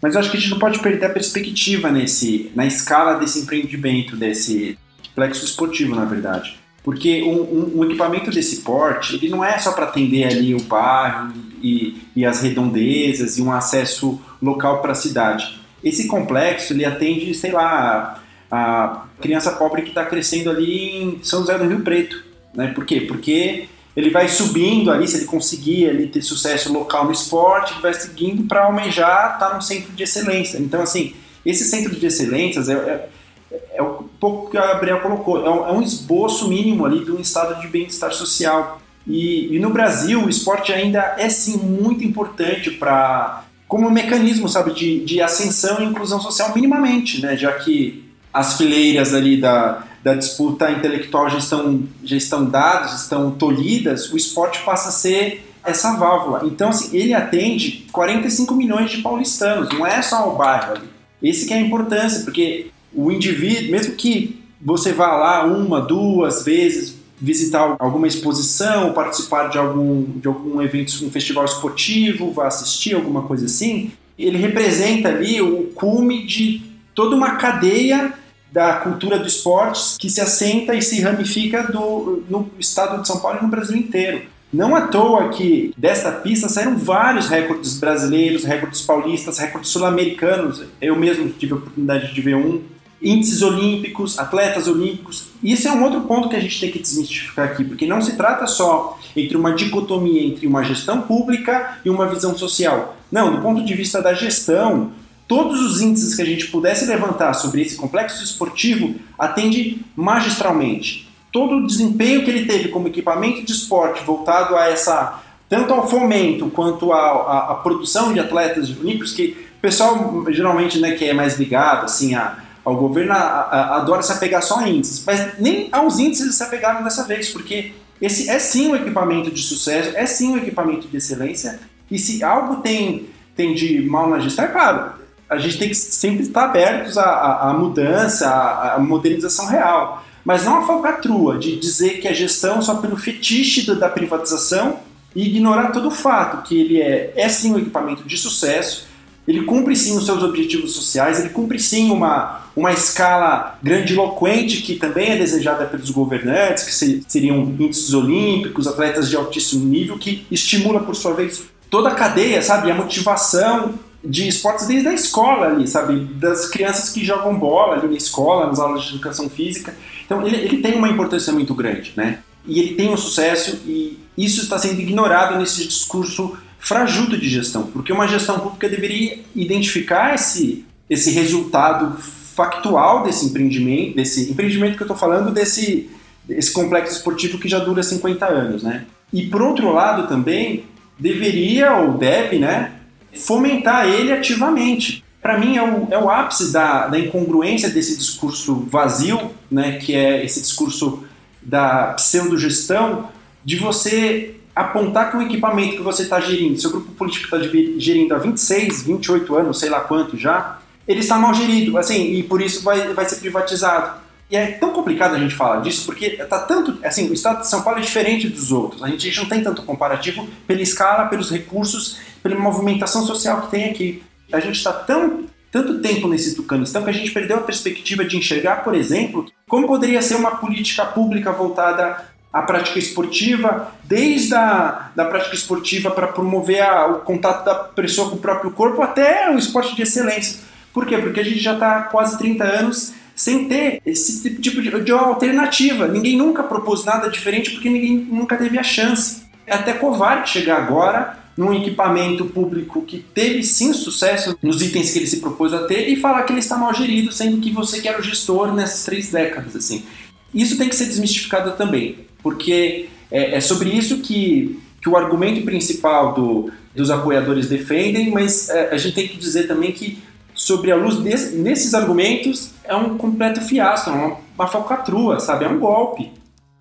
Mas eu acho que a gente não pode perder a perspectiva nesse, na escala desse empreendimento, desse complexo esportivo, na verdade. Porque um, um, um equipamento desse porte, ele não é só para atender ali o bairro e, e as redondezas e um acesso local para a cidade. Esse complexo, ele atende, sei lá, a criança pobre que está crescendo ali em São José do Rio Preto. Né? Por quê? Porque ele vai subindo ali, se ele conseguir ali, ter sucesso local no esporte, ele vai seguindo para almejar estar tá no centro de excelência. Então, assim, esse centro de excelências é, é, é um pouco que a Gabriel colocou, é um, é um, esboço mínimo ali de um estado de bem-estar social. E, e, no Brasil, o esporte ainda é sim muito importante para como um mecanismo, sabe, de, de ascensão e inclusão social minimamente, né? Já que as fileiras ali da, da disputa intelectual já estão, já estão dadas, estão tolhidas, o esporte passa a ser essa válvula. Então, assim, ele atende 45 milhões de paulistanos, não é só o bairro ali. Esse que é a importância, porque o indivíduo, mesmo que você vá lá uma, duas vezes visitar alguma exposição, participar de algum, de algum evento, um festival esportivo, vá assistir alguma coisa assim, ele representa ali o cume de toda uma cadeia da cultura do esporte que se assenta e se ramifica do, no estado de São Paulo e no Brasil inteiro. Não à toa que desta pista saíram vários recordes brasileiros, recordes paulistas, recordes sul-americanos. Eu mesmo tive a oportunidade de ver um. Índices olímpicos, atletas olímpicos. Isso é um outro ponto que a gente tem que desmistificar aqui, porque não se trata só entre uma dicotomia entre uma gestão pública e uma visão social. Não, do ponto de vista da gestão, todos os índices que a gente pudesse levantar sobre esse complexo esportivo atende magistralmente. Todo o desempenho que ele teve como equipamento de esporte voltado a essa tanto ao fomento quanto à, produção de atletas olímpicos que o pessoal geralmente né, que é mais ligado assim a, ao governo a, a, adora se apegar só a índices, mas nem aos índices eles se apegaram dessa vez, porque esse é sim um equipamento de sucesso, é sim um equipamento de excelência, e se algo tem, tem de mal na gestão, é claro, a gente tem que sempre estar abertos à, à mudança, à, à, modernização real. Mas não a falcatrua de dizer que a gestão só pelo fetiche da privatização e ignorar todo o fato que ele é, é sim um equipamento de sucesso, ele cumpre sim os seus objetivos sociais, ele cumpre sim uma, uma escala grandiloquente que também é desejada pelos governantes, que seriam índices olímpicos, atletas de altíssimo nível, que estimula, por sua vez, toda a cadeia, sabe? A motivação de esportes desde a escola ali, sabe? Das crianças que jogam bola ali na escola, nas aulas de educação física. Então ele, ele tem uma importância muito grande, né? E ele tem um sucesso e isso está sendo ignorado nesse discurso frajuto de gestão, porque uma gestão pública deveria identificar esse, esse resultado factual desse empreendimento, desse empreendimento que eu estou falando, desse, desse complexo esportivo que já dura 50 anos, né? E por outro lado também deveria ou deve, né, fomentar ele ativamente. Para mim, é o, é o ápice da, da incongruência desse discurso vazio, né, que é esse discurso da pseudogestão, de você apontar que o equipamento que você está gerindo, seu grupo político está gerindo há 26, 28 anos, sei lá quanto já, ele está mal gerido, assim, e por isso vai, vai ser privatizado. E é tão complicado a gente falar disso, porque tá tanto. Assim, o estado de São Paulo é diferente dos outros. A gente não tem tanto comparativo pela escala, pelos recursos, pela movimentação social que tem aqui. A gente está tão tanto tempo nesse Tucanistão que a gente perdeu a perspectiva de enxergar, por exemplo, como poderia ser uma política pública voltada à prática esportiva, desde a da prática esportiva para promover a, o contato da pessoa com o próprio corpo até o esporte de excelência. Por quê? Porque a gente já está quase 30 anos sem ter esse tipo de, de alternativa. Ninguém nunca propôs nada diferente porque ninguém nunca teve a chance. É até covarde chegar agora num equipamento público que teve sim sucesso nos itens que ele se propôs a ter e falar que ele está mal gerido, sendo que você que era o gestor nessas três décadas. assim. Isso tem que ser desmistificado também, porque é, é sobre isso que, que o argumento principal do, dos apoiadores defendem, mas é, a gente tem que dizer também que sobre a luz desse, nesses argumentos, é um completo fiasco, é uma, uma falcatrua, sabe? É um golpe.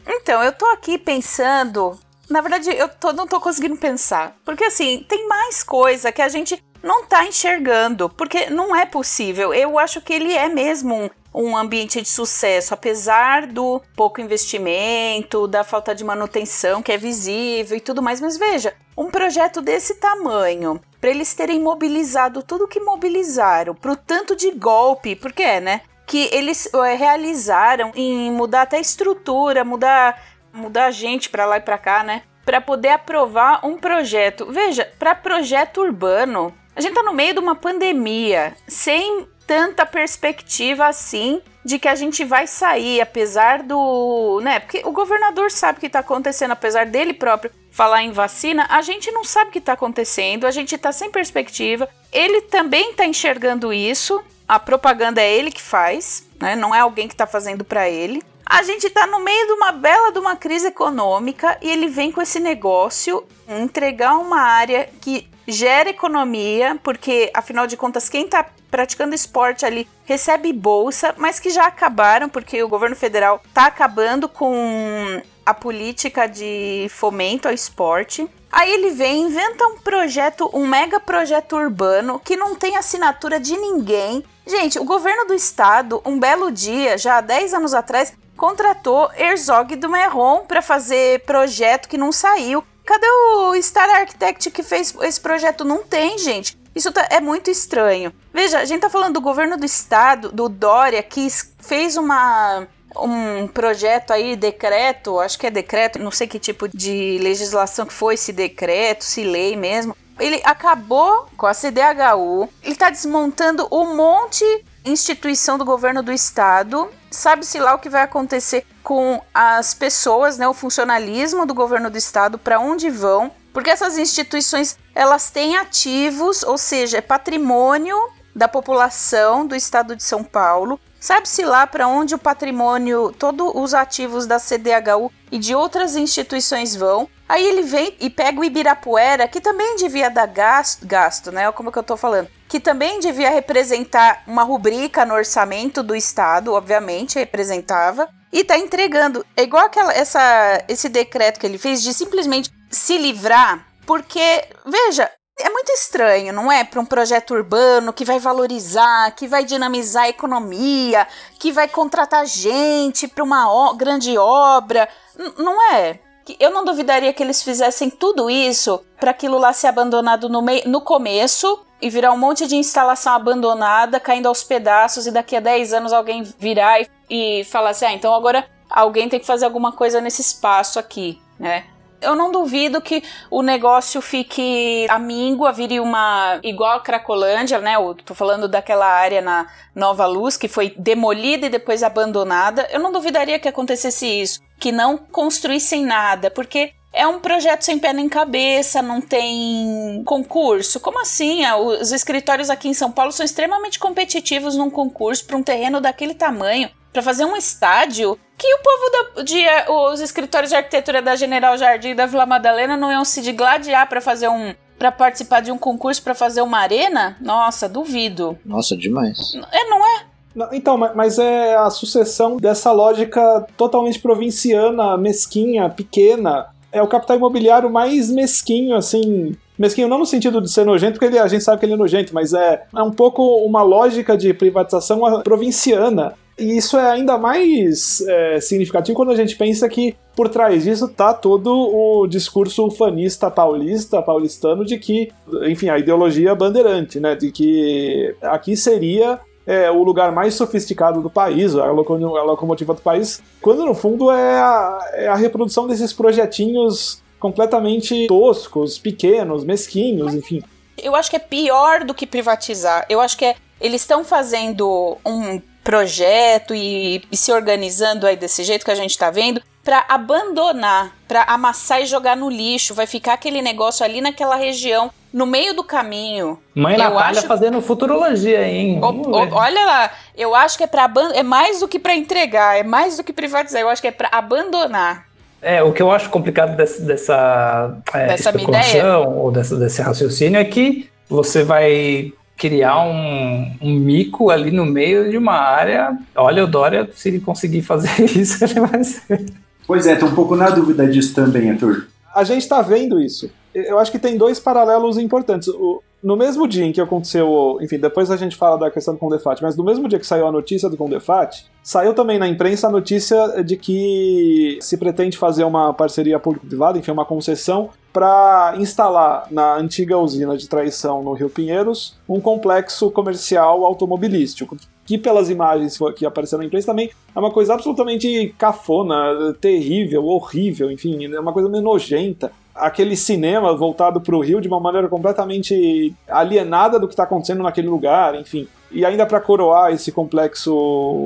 Então, eu tô aqui pensando. Na verdade, eu tô, não tô conseguindo pensar. Porque, assim, tem mais coisa que a gente não tá enxergando. Porque não é possível. Eu acho que ele é mesmo um, um ambiente de sucesso, apesar do pouco investimento, da falta de manutenção que é visível e tudo mais. Mas veja, um projeto desse tamanho, para eles terem mobilizado tudo que mobilizaram, pro tanto de golpe, porque é, né? Que eles é, realizaram em mudar até a estrutura, mudar, mudar a gente para lá e para cá, né? Para poder aprovar um projeto. Veja, para projeto urbano, a gente tá no meio de uma pandemia, sem tanta perspectiva assim de que a gente vai sair, apesar do. né? Porque o governador sabe o que está acontecendo, apesar dele próprio falar em vacina, a gente não sabe o que está acontecendo, a gente está sem perspectiva. Ele também está enxergando isso, a propaganda é ele que faz, né? Não é alguém que está fazendo para ele. A gente está no meio de uma bela de uma crise econômica e ele vem com esse negócio entregar uma área que gera economia, porque afinal de contas quem está praticando esporte ali recebe bolsa, mas que já acabaram, porque o governo federal está acabando com a política de fomento ao esporte. Aí ele vem, inventa um projeto, um mega projeto urbano que não tem assinatura de ninguém. Gente, o governo do estado, um belo dia, já há 10 anos atrás, contratou Herzog do Merron para fazer projeto que não saiu. Cadê o Star Architect que fez esse projeto? Não tem, gente. Isso tá, é muito estranho. Veja, a gente tá falando do governo do estado, do Dória, que fez uma um projeto aí, decreto, acho que é decreto, não sei que tipo de legislação que foi, se decreto, se lei mesmo. Ele acabou com a CDHU, ele tá desmontando um monte instituição do governo do estado. Sabe-se lá o que vai acontecer com as pessoas, né, o funcionalismo do governo do estado, para onde vão. Porque essas instituições, elas têm ativos, ou seja, é patrimônio da população do estado de São Paulo. Sabe-se lá para onde o patrimônio, todos os ativos da CDHU e de outras instituições vão. Aí ele vem e pega o Ibirapuera, que também devia dar gasto, gasto né? Como que eu tô falando? Que também devia representar uma rubrica no orçamento do Estado, obviamente, representava. E tá entregando. É igual aquela, essa, esse decreto que ele fez de simplesmente se livrar, porque, veja, é muito estranho, não é? Para um projeto urbano que vai valorizar, que vai dinamizar a economia, que vai contratar gente para uma grande obra. Não é? Eu não duvidaria que eles fizessem tudo isso para aquilo lá ser abandonado no, no começo e virar um monte de instalação abandonada, caindo aos pedaços, e daqui a 10 anos alguém virar e, e falar assim: ah, então agora alguém tem que fazer alguma coisa nesse espaço aqui, né? Eu não duvido que o negócio fique a míngua, vire uma. igual a Cracolândia, né? Eu tô falando daquela área na Nova Luz que foi demolida e depois abandonada. Eu não duvidaria que acontecesse isso. Que não construíssem nada, porque é um projeto sem pé nem cabeça, não tem concurso. Como assim? Ah, os escritórios aqui em São Paulo são extremamente competitivos num concurso para um terreno daquele tamanho para fazer um estádio que o povo da, de os escritórios de arquitetura da General Jardim e da Vila Madalena não iam se digladiar para fazer um para participar de um concurso para fazer uma arena? Nossa, duvido. Nossa, demais. É, não é? Não, então, mas é a sucessão dessa lógica totalmente provinciana, mesquinha, pequena. É o capital imobiliário mais mesquinho, assim, mesquinho não no sentido de ser nojento, porque ele, a gente sabe que ele é nojento, mas é, é um pouco uma lógica de privatização provinciana. E isso é ainda mais é, significativo quando a gente pensa que por trás disso está todo o discurso ufanista paulista, paulistano, de que, enfim, a ideologia bandeirante, né? De que aqui seria é, o lugar mais sofisticado do país, a, locomotiva do país, quando no fundo é a, é a reprodução desses projetinhos completamente toscos, pequenos, mesquinhos, enfim. Eu acho que é pior do que privatizar. Eu acho que é, eles estão fazendo um projeto e, e se organizando aí desse jeito que a gente tá vendo, para abandonar, para amassar e jogar no lixo. Vai ficar aquele negócio ali naquela região, no meio do caminho. Mãe Natália acho... fazendo futurologia, hein? O, o, olha lá, eu acho que é para é mais do que para entregar, é mais do que privatizar. Eu acho que é para abandonar. É, o que eu acho complicado dessa, dessa, é, dessa especulação ou dessa, desse raciocínio é que você vai criar um, um mico ali no meio de uma área. Olha, o Dória, se ele conseguir fazer isso, ele vai ser. Pois é, tô um pouco na dúvida disso também, Arthur. A gente está vendo isso. Eu acho que tem dois paralelos importantes. O, no mesmo dia em que aconteceu, enfim, depois a gente fala da questão do Condefat, mas no mesmo dia que saiu a notícia do Condefat, saiu também na imprensa a notícia de que se pretende fazer uma parceria público-privada, enfim, uma concessão para instalar na antiga usina de traição no Rio Pinheiros um complexo comercial automobilístico. Que pelas imagens que apareceram na imprensa também é uma coisa absolutamente cafona, terrível, horrível, enfim, é uma coisa meio nojenta aquele cinema voltado para o Rio de uma maneira completamente alienada do que está acontecendo naquele lugar, enfim. E ainda para coroar esse complexo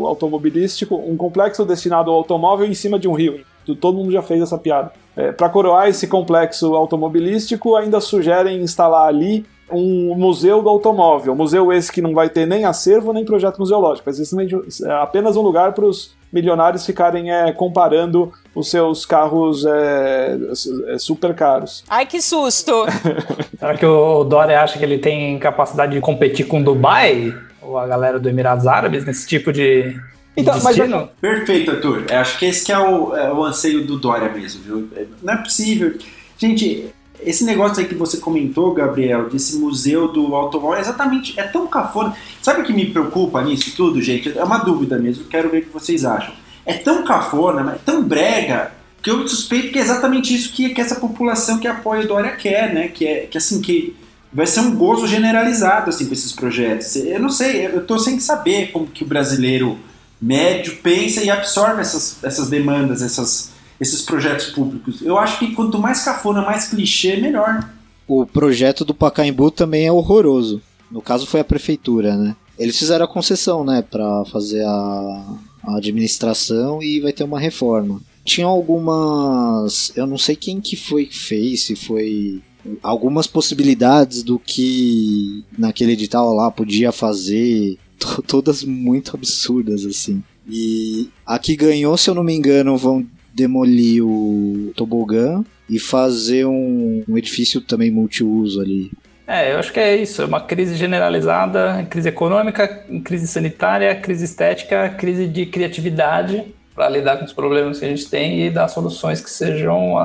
automobilístico, um complexo destinado ao automóvel em cima de um rio. Todo mundo já fez essa piada. É, para coroar esse complexo automobilístico, ainda sugerem instalar ali um museu do automóvel. Museu esse que não vai ter nem acervo nem projeto museológico. Vai ser é apenas um lugar para os milionários ficarem é, comparando os seus carros é, é, super caros. Ai, que susto! Será que o Dória acha que ele tem capacidade de competir com Dubai? Ou a galera do Emirados Árabes nesse tipo de. Então, mas é... Perfeito, Arthur. Eu acho que esse que é o, é o anseio do Dória mesmo, viu? Não é possível. Gente, esse negócio aí que você comentou, Gabriel, desse museu do automóvel, exatamente, é tão cafona. Sabe o que me preocupa nisso tudo, gente? É uma dúvida mesmo, quero ver o que vocês acham. É tão cafona, é tão brega, que eu suspeito que é exatamente isso que, que essa população que apoia o Dória quer, né? Que é que assim, que vai ser um gozo generalizado assim com esses projetos. Eu não sei, eu tô sem saber como que o brasileiro médio pensa e absorve essas, essas demandas, essas esses projetos públicos. Eu acho que quanto mais cafona, mais clichê, melhor. O projeto do Pacaembu também é horroroso. No caso foi a prefeitura, né? Eles fizeram a concessão, né, para fazer a, a administração e vai ter uma reforma. Tinha algumas, eu não sei quem que foi que fez, se foi algumas possibilidades do que naquele edital lá podia fazer, todas muito absurdas assim. E a que ganhou, se eu não me engano, vão demolir o tobogã e fazer um, um edifício também multiuso ali. É, eu acho que é isso. É uma crise generalizada, crise econômica, crise sanitária, crise estética, crise de criatividade para lidar com os problemas que a gente tem e dar soluções que sejam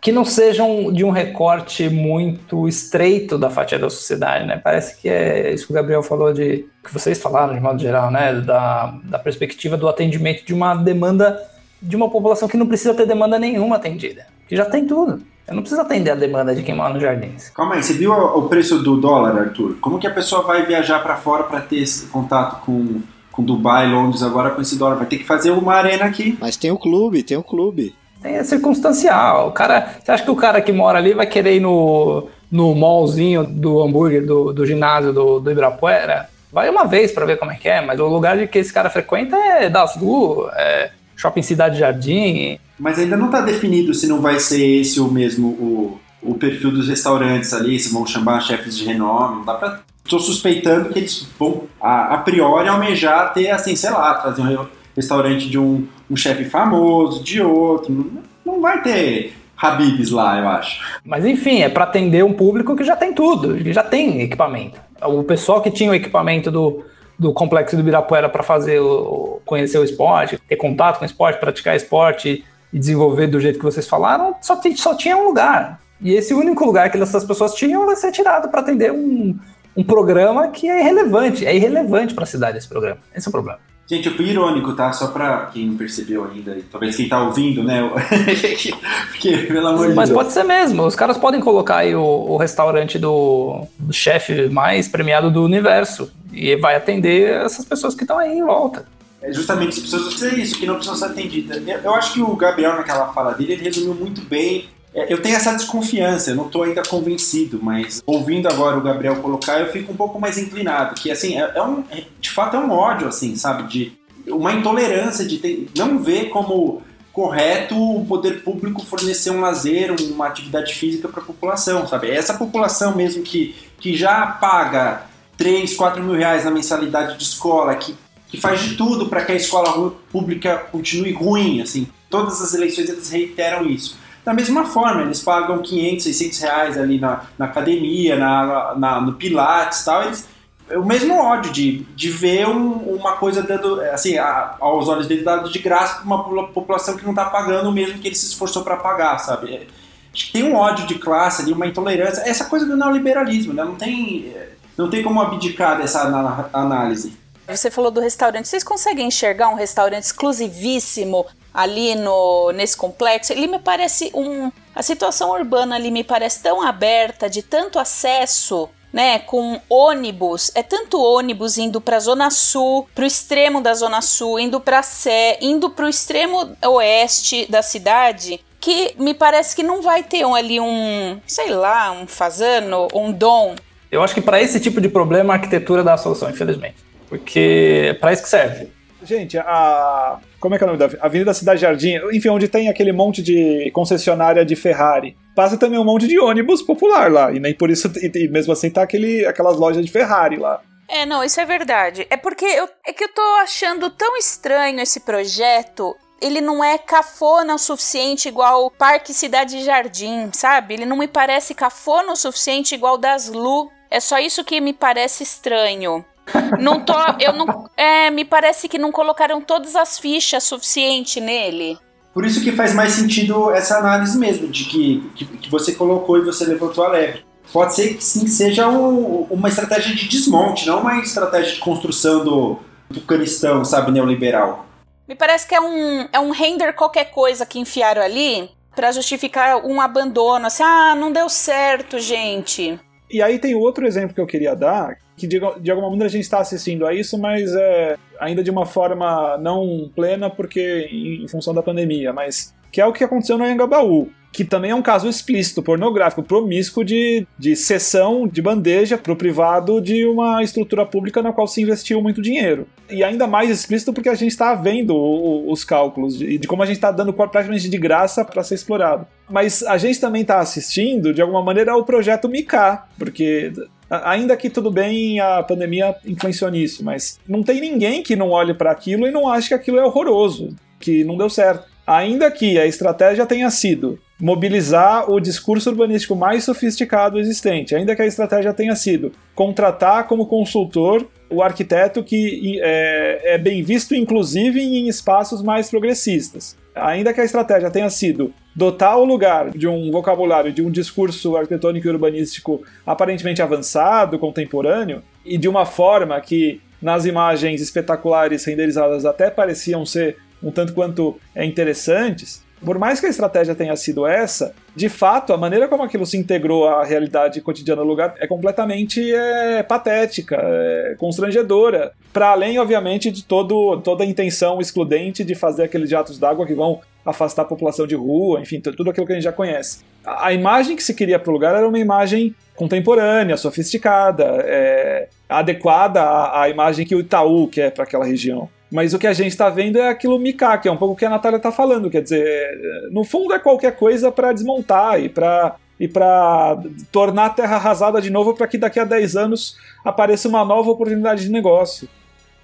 que não sejam de um recorte muito estreito da fatia da sociedade, né? Parece que é isso que o Gabriel falou de que vocês falaram de modo geral, né? Da, da perspectiva do atendimento de uma demanda de uma população que não precisa ter demanda nenhuma atendida, que já tem tudo. Eu não preciso atender a demanda de quem mora nos jardins. Calma aí, você viu o preço do dólar, Arthur? Como que a pessoa vai viajar para fora para ter esse contato com, com Dubai, Londres agora com esse dólar? Vai ter que fazer uma arena aqui. Mas tem o clube, tem o clube. Tem, é circunstancial. O cara, você acha que o cara que mora ali vai querer ir no, no mallzinho do hambúrguer do, do ginásio do, do Ibirapuera? Vai uma vez para ver como é que é, mas o lugar de que esse cara frequenta é das ruas, é Shopping Cidade Jardim. Mas ainda não está definido se não vai ser esse o mesmo o, o perfil dos restaurantes ali, se vão chamar chefes de renome, não dá para Estou suspeitando que eles vão, a, a, priori, almejar ter, assim, sei lá, trazer um restaurante de um, um chefe famoso, de outro. Não, não vai ter Habibs lá, eu acho. Mas enfim, é para atender um público que já tem tudo, que já tem equipamento. O pessoal que tinha o equipamento do, do complexo do Ibirapuera para fazer o, conhecer o esporte, ter contato com o esporte, praticar esporte e desenvolver do jeito que vocês falaram, só, só tinha um lugar. E esse único lugar que essas pessoas tinham vai ser tirado para atender um, um programa que é irrelevante. É irrelevante para a cidade esse programa. Esse é o problema. Gente, eu fui irônico, tá? Só pra quem não percebeu ainda, e talvez quem tá ouvindo, né? Porque, pelo amor de Mas pode ser mesmo. Os caras podem colocar aí o, o restaurante do, do chefe mais premiado do universo. E vai atender essas pessoas que estão aí em volta. É justamente as pessoas precisam isso, que não precisam ser atendidas. Eu, acho que o Gabriel, naquela fala dele, ele resumiu muito bem eu tenho essa desconfiança, eu não estou ainda convencido, mas ouvindo agora o Gabriel colocar, eu fico um pouco mais inclinado, que assim, é, é um, é, de fato é um ódio, assim, sabe, de uma intolerância de ter, não ver como correto o poder público fornecer um lazer, uma atividade física para a população, sabe? É essa população mesmo que, que já paga 3, 4 mil reais na mensalidade de escola, que, que faz de tudo para que a escola pública continue ruim, assim. Todas as eleições eles reiteram isso. Da mesma forma, eles pagam 500, 600 reais ali na, na academia, na, na, no Pilates e tal, eles o mesmo ódio de, de ver um, uma coisa dando, assim, a, aos olhos dele dado de graça para uma população que não está pagando o mesmo que ele se esforçou para pagar, sabe? É, acho que tem um ódio de classe ali, uma intolerância, essa coisa do neoliberalismo, né? Não tem, não tem como abdicar dessa análise. Você falou do restaurante. Vocês conseguem enxergar um restaurante exclusivíssimo ali no nesse complexo? Ele me parece um a situação urbana ali me parece tão aberta, de tanto acesso né, com ônibus, é tanto ônibus indo para a zona sul, para o extremo da zona sul, indo para Sé, indo para o extremo oeste da cidade, que me parece que não vai ter um, ali um, sei lá, um fazano, um dom. Eu acho que para esse tipo de problema a arquitetura dá a solução, infelizmente. Porque é para isso que serve. Gente, a. Como é que é o nome da Avenida Cidade Jardim? Enfim, onde tem aquele monte de concessionária de Ferrari. Passa também um monte de ônibus popular lá. E nem por isso. E mesmo assim tá aquele, aquelas lojas de Ferrari lá. É, não, isso é verdade. É porque eu, é que eu tô achando tão estranho esse projeto. Ele não é cafona o suficiente igual o Parque Cidade Jardim, sabe? Ele não me parece cafona o suficiente igual das Lu. É só isso que me parece estranho. Não tô. Eu não. É, me parece que não colocaram todas as fichas suficiente nele. Por isso que faz mais sentido essa análise mesmo, de que, que, que você colocou e você levantou a leve. Pode ser que sim seja um, uma estratégia de desmonte, não uma estratégia de construção do, do canistão, sabe, neoliberal. Me parece que é um, é um render qualquer coisa que enfiaram ali para justificar um abandono. Assim, ah, não deu certo, gente. E aí tem outro exemplo que eu queria dar, que de, de alguma maneira a gente está assistindo a isso, mas é, ainda de uma forma não plena, porque em, em função da pandemia, mas que é o que aconteceu no Anhangabaú que também é um caso explícito, pornográfico, promíscuo de, de cessão de bandeja para o privado de uma estrutura pública na qual se investiu muito dinheiro. E ainda mais explícito porque a gente está vendo o, os cálculos de, de, como a gente está dando praticamente de graça para ser explorado. Mas a gente também está assistindo, de alguma maneira, ao projeto Mika, porque Ainda que tudo bem, a pandemia influenciou nisso, mas não tem ninguém que não olhe para aquilo e não ache que aquilo é horroroso, que não deu certo. Ainda que a estratégia tenha sido mobilizar o discurso urbanístico mais sofisticado existente, ainda que a estratégia tenha sido contratar como consultor o arquiteto que é, é bem visto, inclusive em espaços mais progressistas. Ainda que a estratégia tenha sido dotar o lugar de um vocabulário, de um discurso arquitetônico e urbanístico aparentemente avançado, contemporâneo, e de uma forma que nas imagens espetaculares renderizadas até pareciam ser um tanto quanto interessantes, por mais que a estratégia tenha sido essa, de fato, a maneira como aquilo se integrou à realidade cotidiana do lugar é completamente é, patética, é, constrangedora. Para além, obviamente, de todo, toda a intenção excludente de fazer aqueles jatos d'água que vão afastar a população de rua, enfim, tudo aquilo que a gente já conhece. A, a imagem que se queria para o lugar era uma imagem contemporânea, sofisticada, é, adequada à, à imagem que o Itaú quer para aquela região. Mas o que a gente está vendo é aquilo Mika, que é um pouco o que a Natália está falando. Quer dizer, no fundo é qualquer coisa para desmontar e para e para tornar a terra arrasada de novo para que daqui a 10 anos apareça uma nova oportunidade de negócio.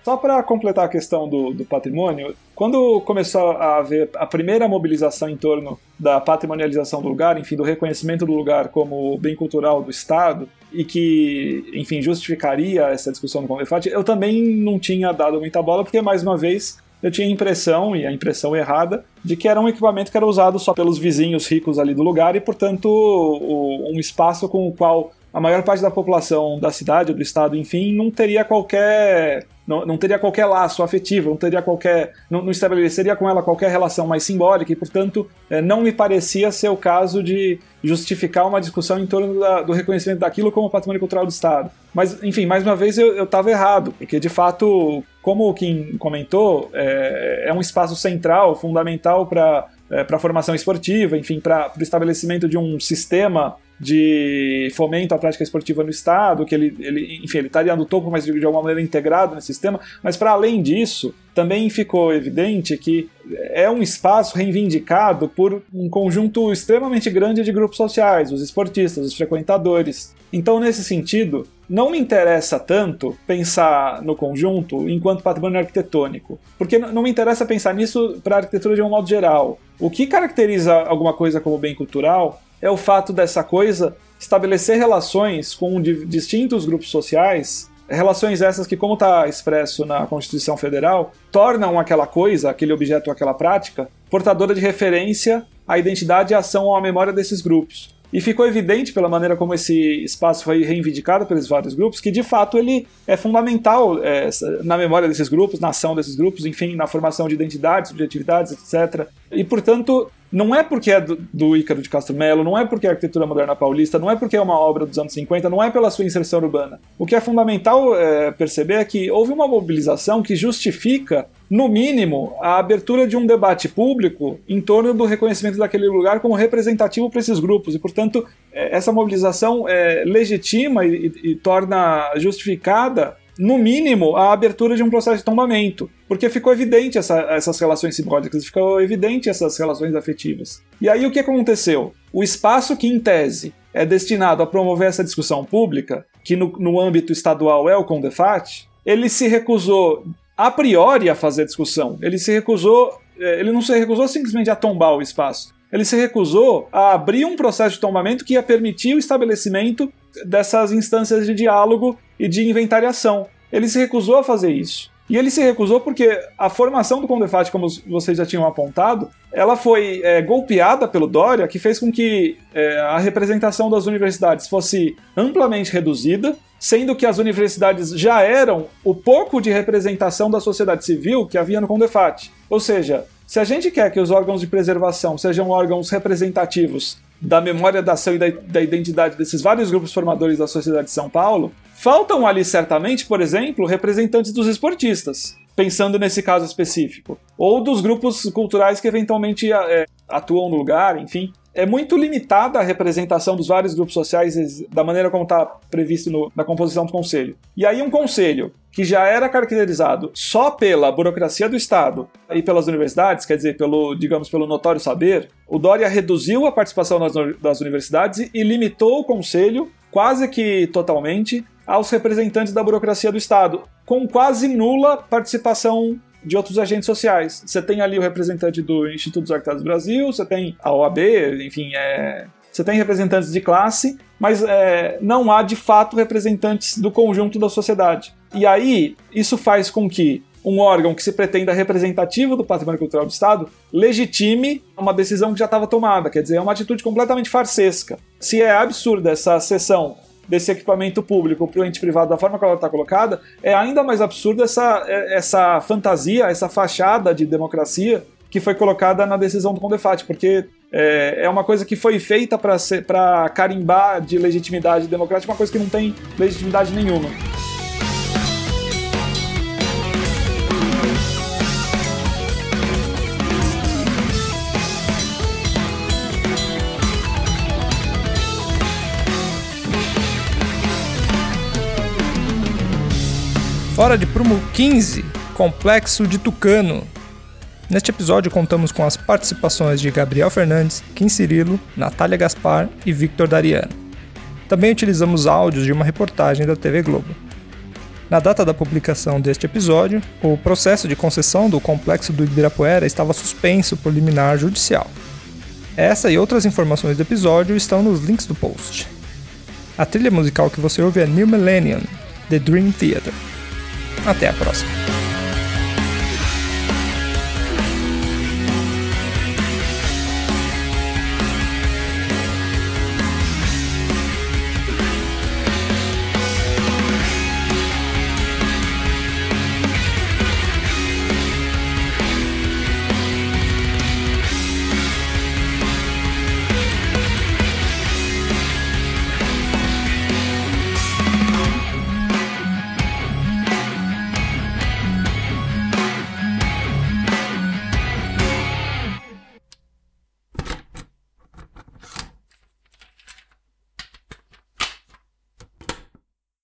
Só para completar a questão do, do, patrimônio, quando começou a haver a primeira mobilização em torno da patrimonialização do lugar, enfim, do reconhecimento do lugar como bem cultural do Estado, e que, enfim, justificaria essa discussão no Convefat, eu também não tinha dado muita bola, porque, mais uma vez, eu tinha a impressão, e a impressão errada, de que era um equipamento que era usado só pelos vizinhos ricos ali do lugar e, portanto, um espaço com o qual a maior parte da população da cidade, do estado, enfim, não teria qualquer não, não teria qualquer laço afetivo, não teria qualquer. Não, não estabeleceria com ela qualquer relação mais simbólica, e, portanto, é, não me parecia ser o caso de justificar uma discussão em torno da, do reconhecimento daquilo como patrimônio cultural do Estado. Mas, enfim, mais uma vez eu estava errado, porque de fato, como o Kim comentou, é, é um espaço central, fundamental para é, a formação esportiva, enfim, para o estabelecimento de um sistema de fomento à prática esportiva no Estado, que ele, ele enfim, ele estaria no topo, mas de, de alguma maneira integrado nesse sistema. Mas para além disso, também ficou evidente que é um espaço reivindicado por um conjunto extremamente grande de grupos sociais, os esportistas, os frequentadores. Então, nesse sentido, não me interessa tanto pensar no conjunto enquanto patrimônio arquitetônico, porque não me interessa pensar nisso para a arquitetura de um modo geral. O que caracteriza alguma coisa como bem cultural é o fato dessa coisa estabelecer relações com distintos grupos sociais Relações essas que, como está expresso na Constituição Federal, tornam aquela coisa, aquele objeto, aquela prática, portadora de referência à identidade, à ação ou à memória desses grupos. E ficou evidente, pela maneira como esse espaço foi reivindicado pelos vários grupos, que de fato ele é fundamental é, na memória desses grupos, na ação desses grupos, enfim, na formação de identidades, subjetividades, etc. E, portanto, não é porque é do, do Ícaro de Castro Melo, não é porque é arquitetura moderna paulista, não é porque é uma obra dos anos 50, não é pela sua inserção urbana. O que é fundamental é, perceber é que houve uma mobilização que justifica, no mínimo, a abertura de um debate público em torno do reconhecimento daquele lugar como representativo para esses grupos. E, portanto, é, essa mobilização é, legitima e, e, e torna justificada no mínimo, a abertura de um processo de tombamento, porque ficou evidente essa, essas relações simbólicas, ficou evidente essas relações afetivas. E aí o que aconteceu? O espaço que, em tese, é destinado a promover essa discussão pública, que no, no âmbito estadual é o Condefat, ele se recusou a priori a fazer discussão. Ele se recusou, é, ele não se recusou simplesmente a tombar o espaço. Ele se recusou a abrir um processo de tombamento que ia permitir o estabelecimento dessas instâncias de diálogo e de inventariação. Ele se recusou a fazer isso. E ele se recusou porque a formação do Condefat, como vocês já tinham apontado, ela foi é, golpeada pelo Dória, que fez com que é, a representação das universidades fosse amplamente reduzida, sendo que as universidades já eram o pouco de representação da sociedade civil que havia no Condefat. Ou seja, se a gente quer que os órgãos de preservação sejam órgãos representativos da memória da ação e da, da identidade desses vários grupos formadores da sociedade de São Paulo, faltam ali certamente, por exemplo, representantes dos esportistas, pensando nesse caso específico, ou dos grupos culturais que eventualmente é, atuam no lugar, enfim é muito limitada a representação dos vários grupos sociais da maneira como está previsto no, na composição do conselho. E aí um conselho que já era caracterizado só pela burocracia do Estado e pelas universidades, quer dizer, pelo, digamos, pelo notório saber, o Dória reduziu a participação das, das universidades e limitou o conselho quase que totalmente aos representantes da burocracia do Estado, com quase nula participação de outros agentes sociais. Você tem ali o representante do Instituto dos Arquitetos do Brasil, você tem a OAB, enfim, é, você tem representantes de classe, mas é, não há de fato representantes do conjunto da sociedade. E aí, isso faz com que um órgão que se pretenda representativo do patrimônio cultural do Estado legitime uma decisão que já estava tomada. Quer dizer, é uma atitude completamente farsesca. Se é absurda essa sessão desse equipamento público para o ente privado da forma que ela está colocada, é ainda mais absurdo essa, é, essa fantasia, essa fachada de democracia que foi colocada na decisão do Condefat, porque é, é uma coisa que foi feita para carimbar de legitimidade democrática, uma coisa que não tem legitimidade nenhuma. Fora de Prumo 15, Complexo de Tucano. Neste episódio contamos com as participações de Gabriel Fernandes, Kim Cirilo, Natália Gaspar e Victor Dariano. Também utilizamos áudios de uma reportagem da TV Globo. Na data da publicação deste episódio, o processo de concessão do complexo do Ibirapuera estava suspenso por liminar judicial. Essa e outras informações do episódio estão nos links do post. A trilha musical que você ouve é New Millennium, The Dream Theater. Até a próxima.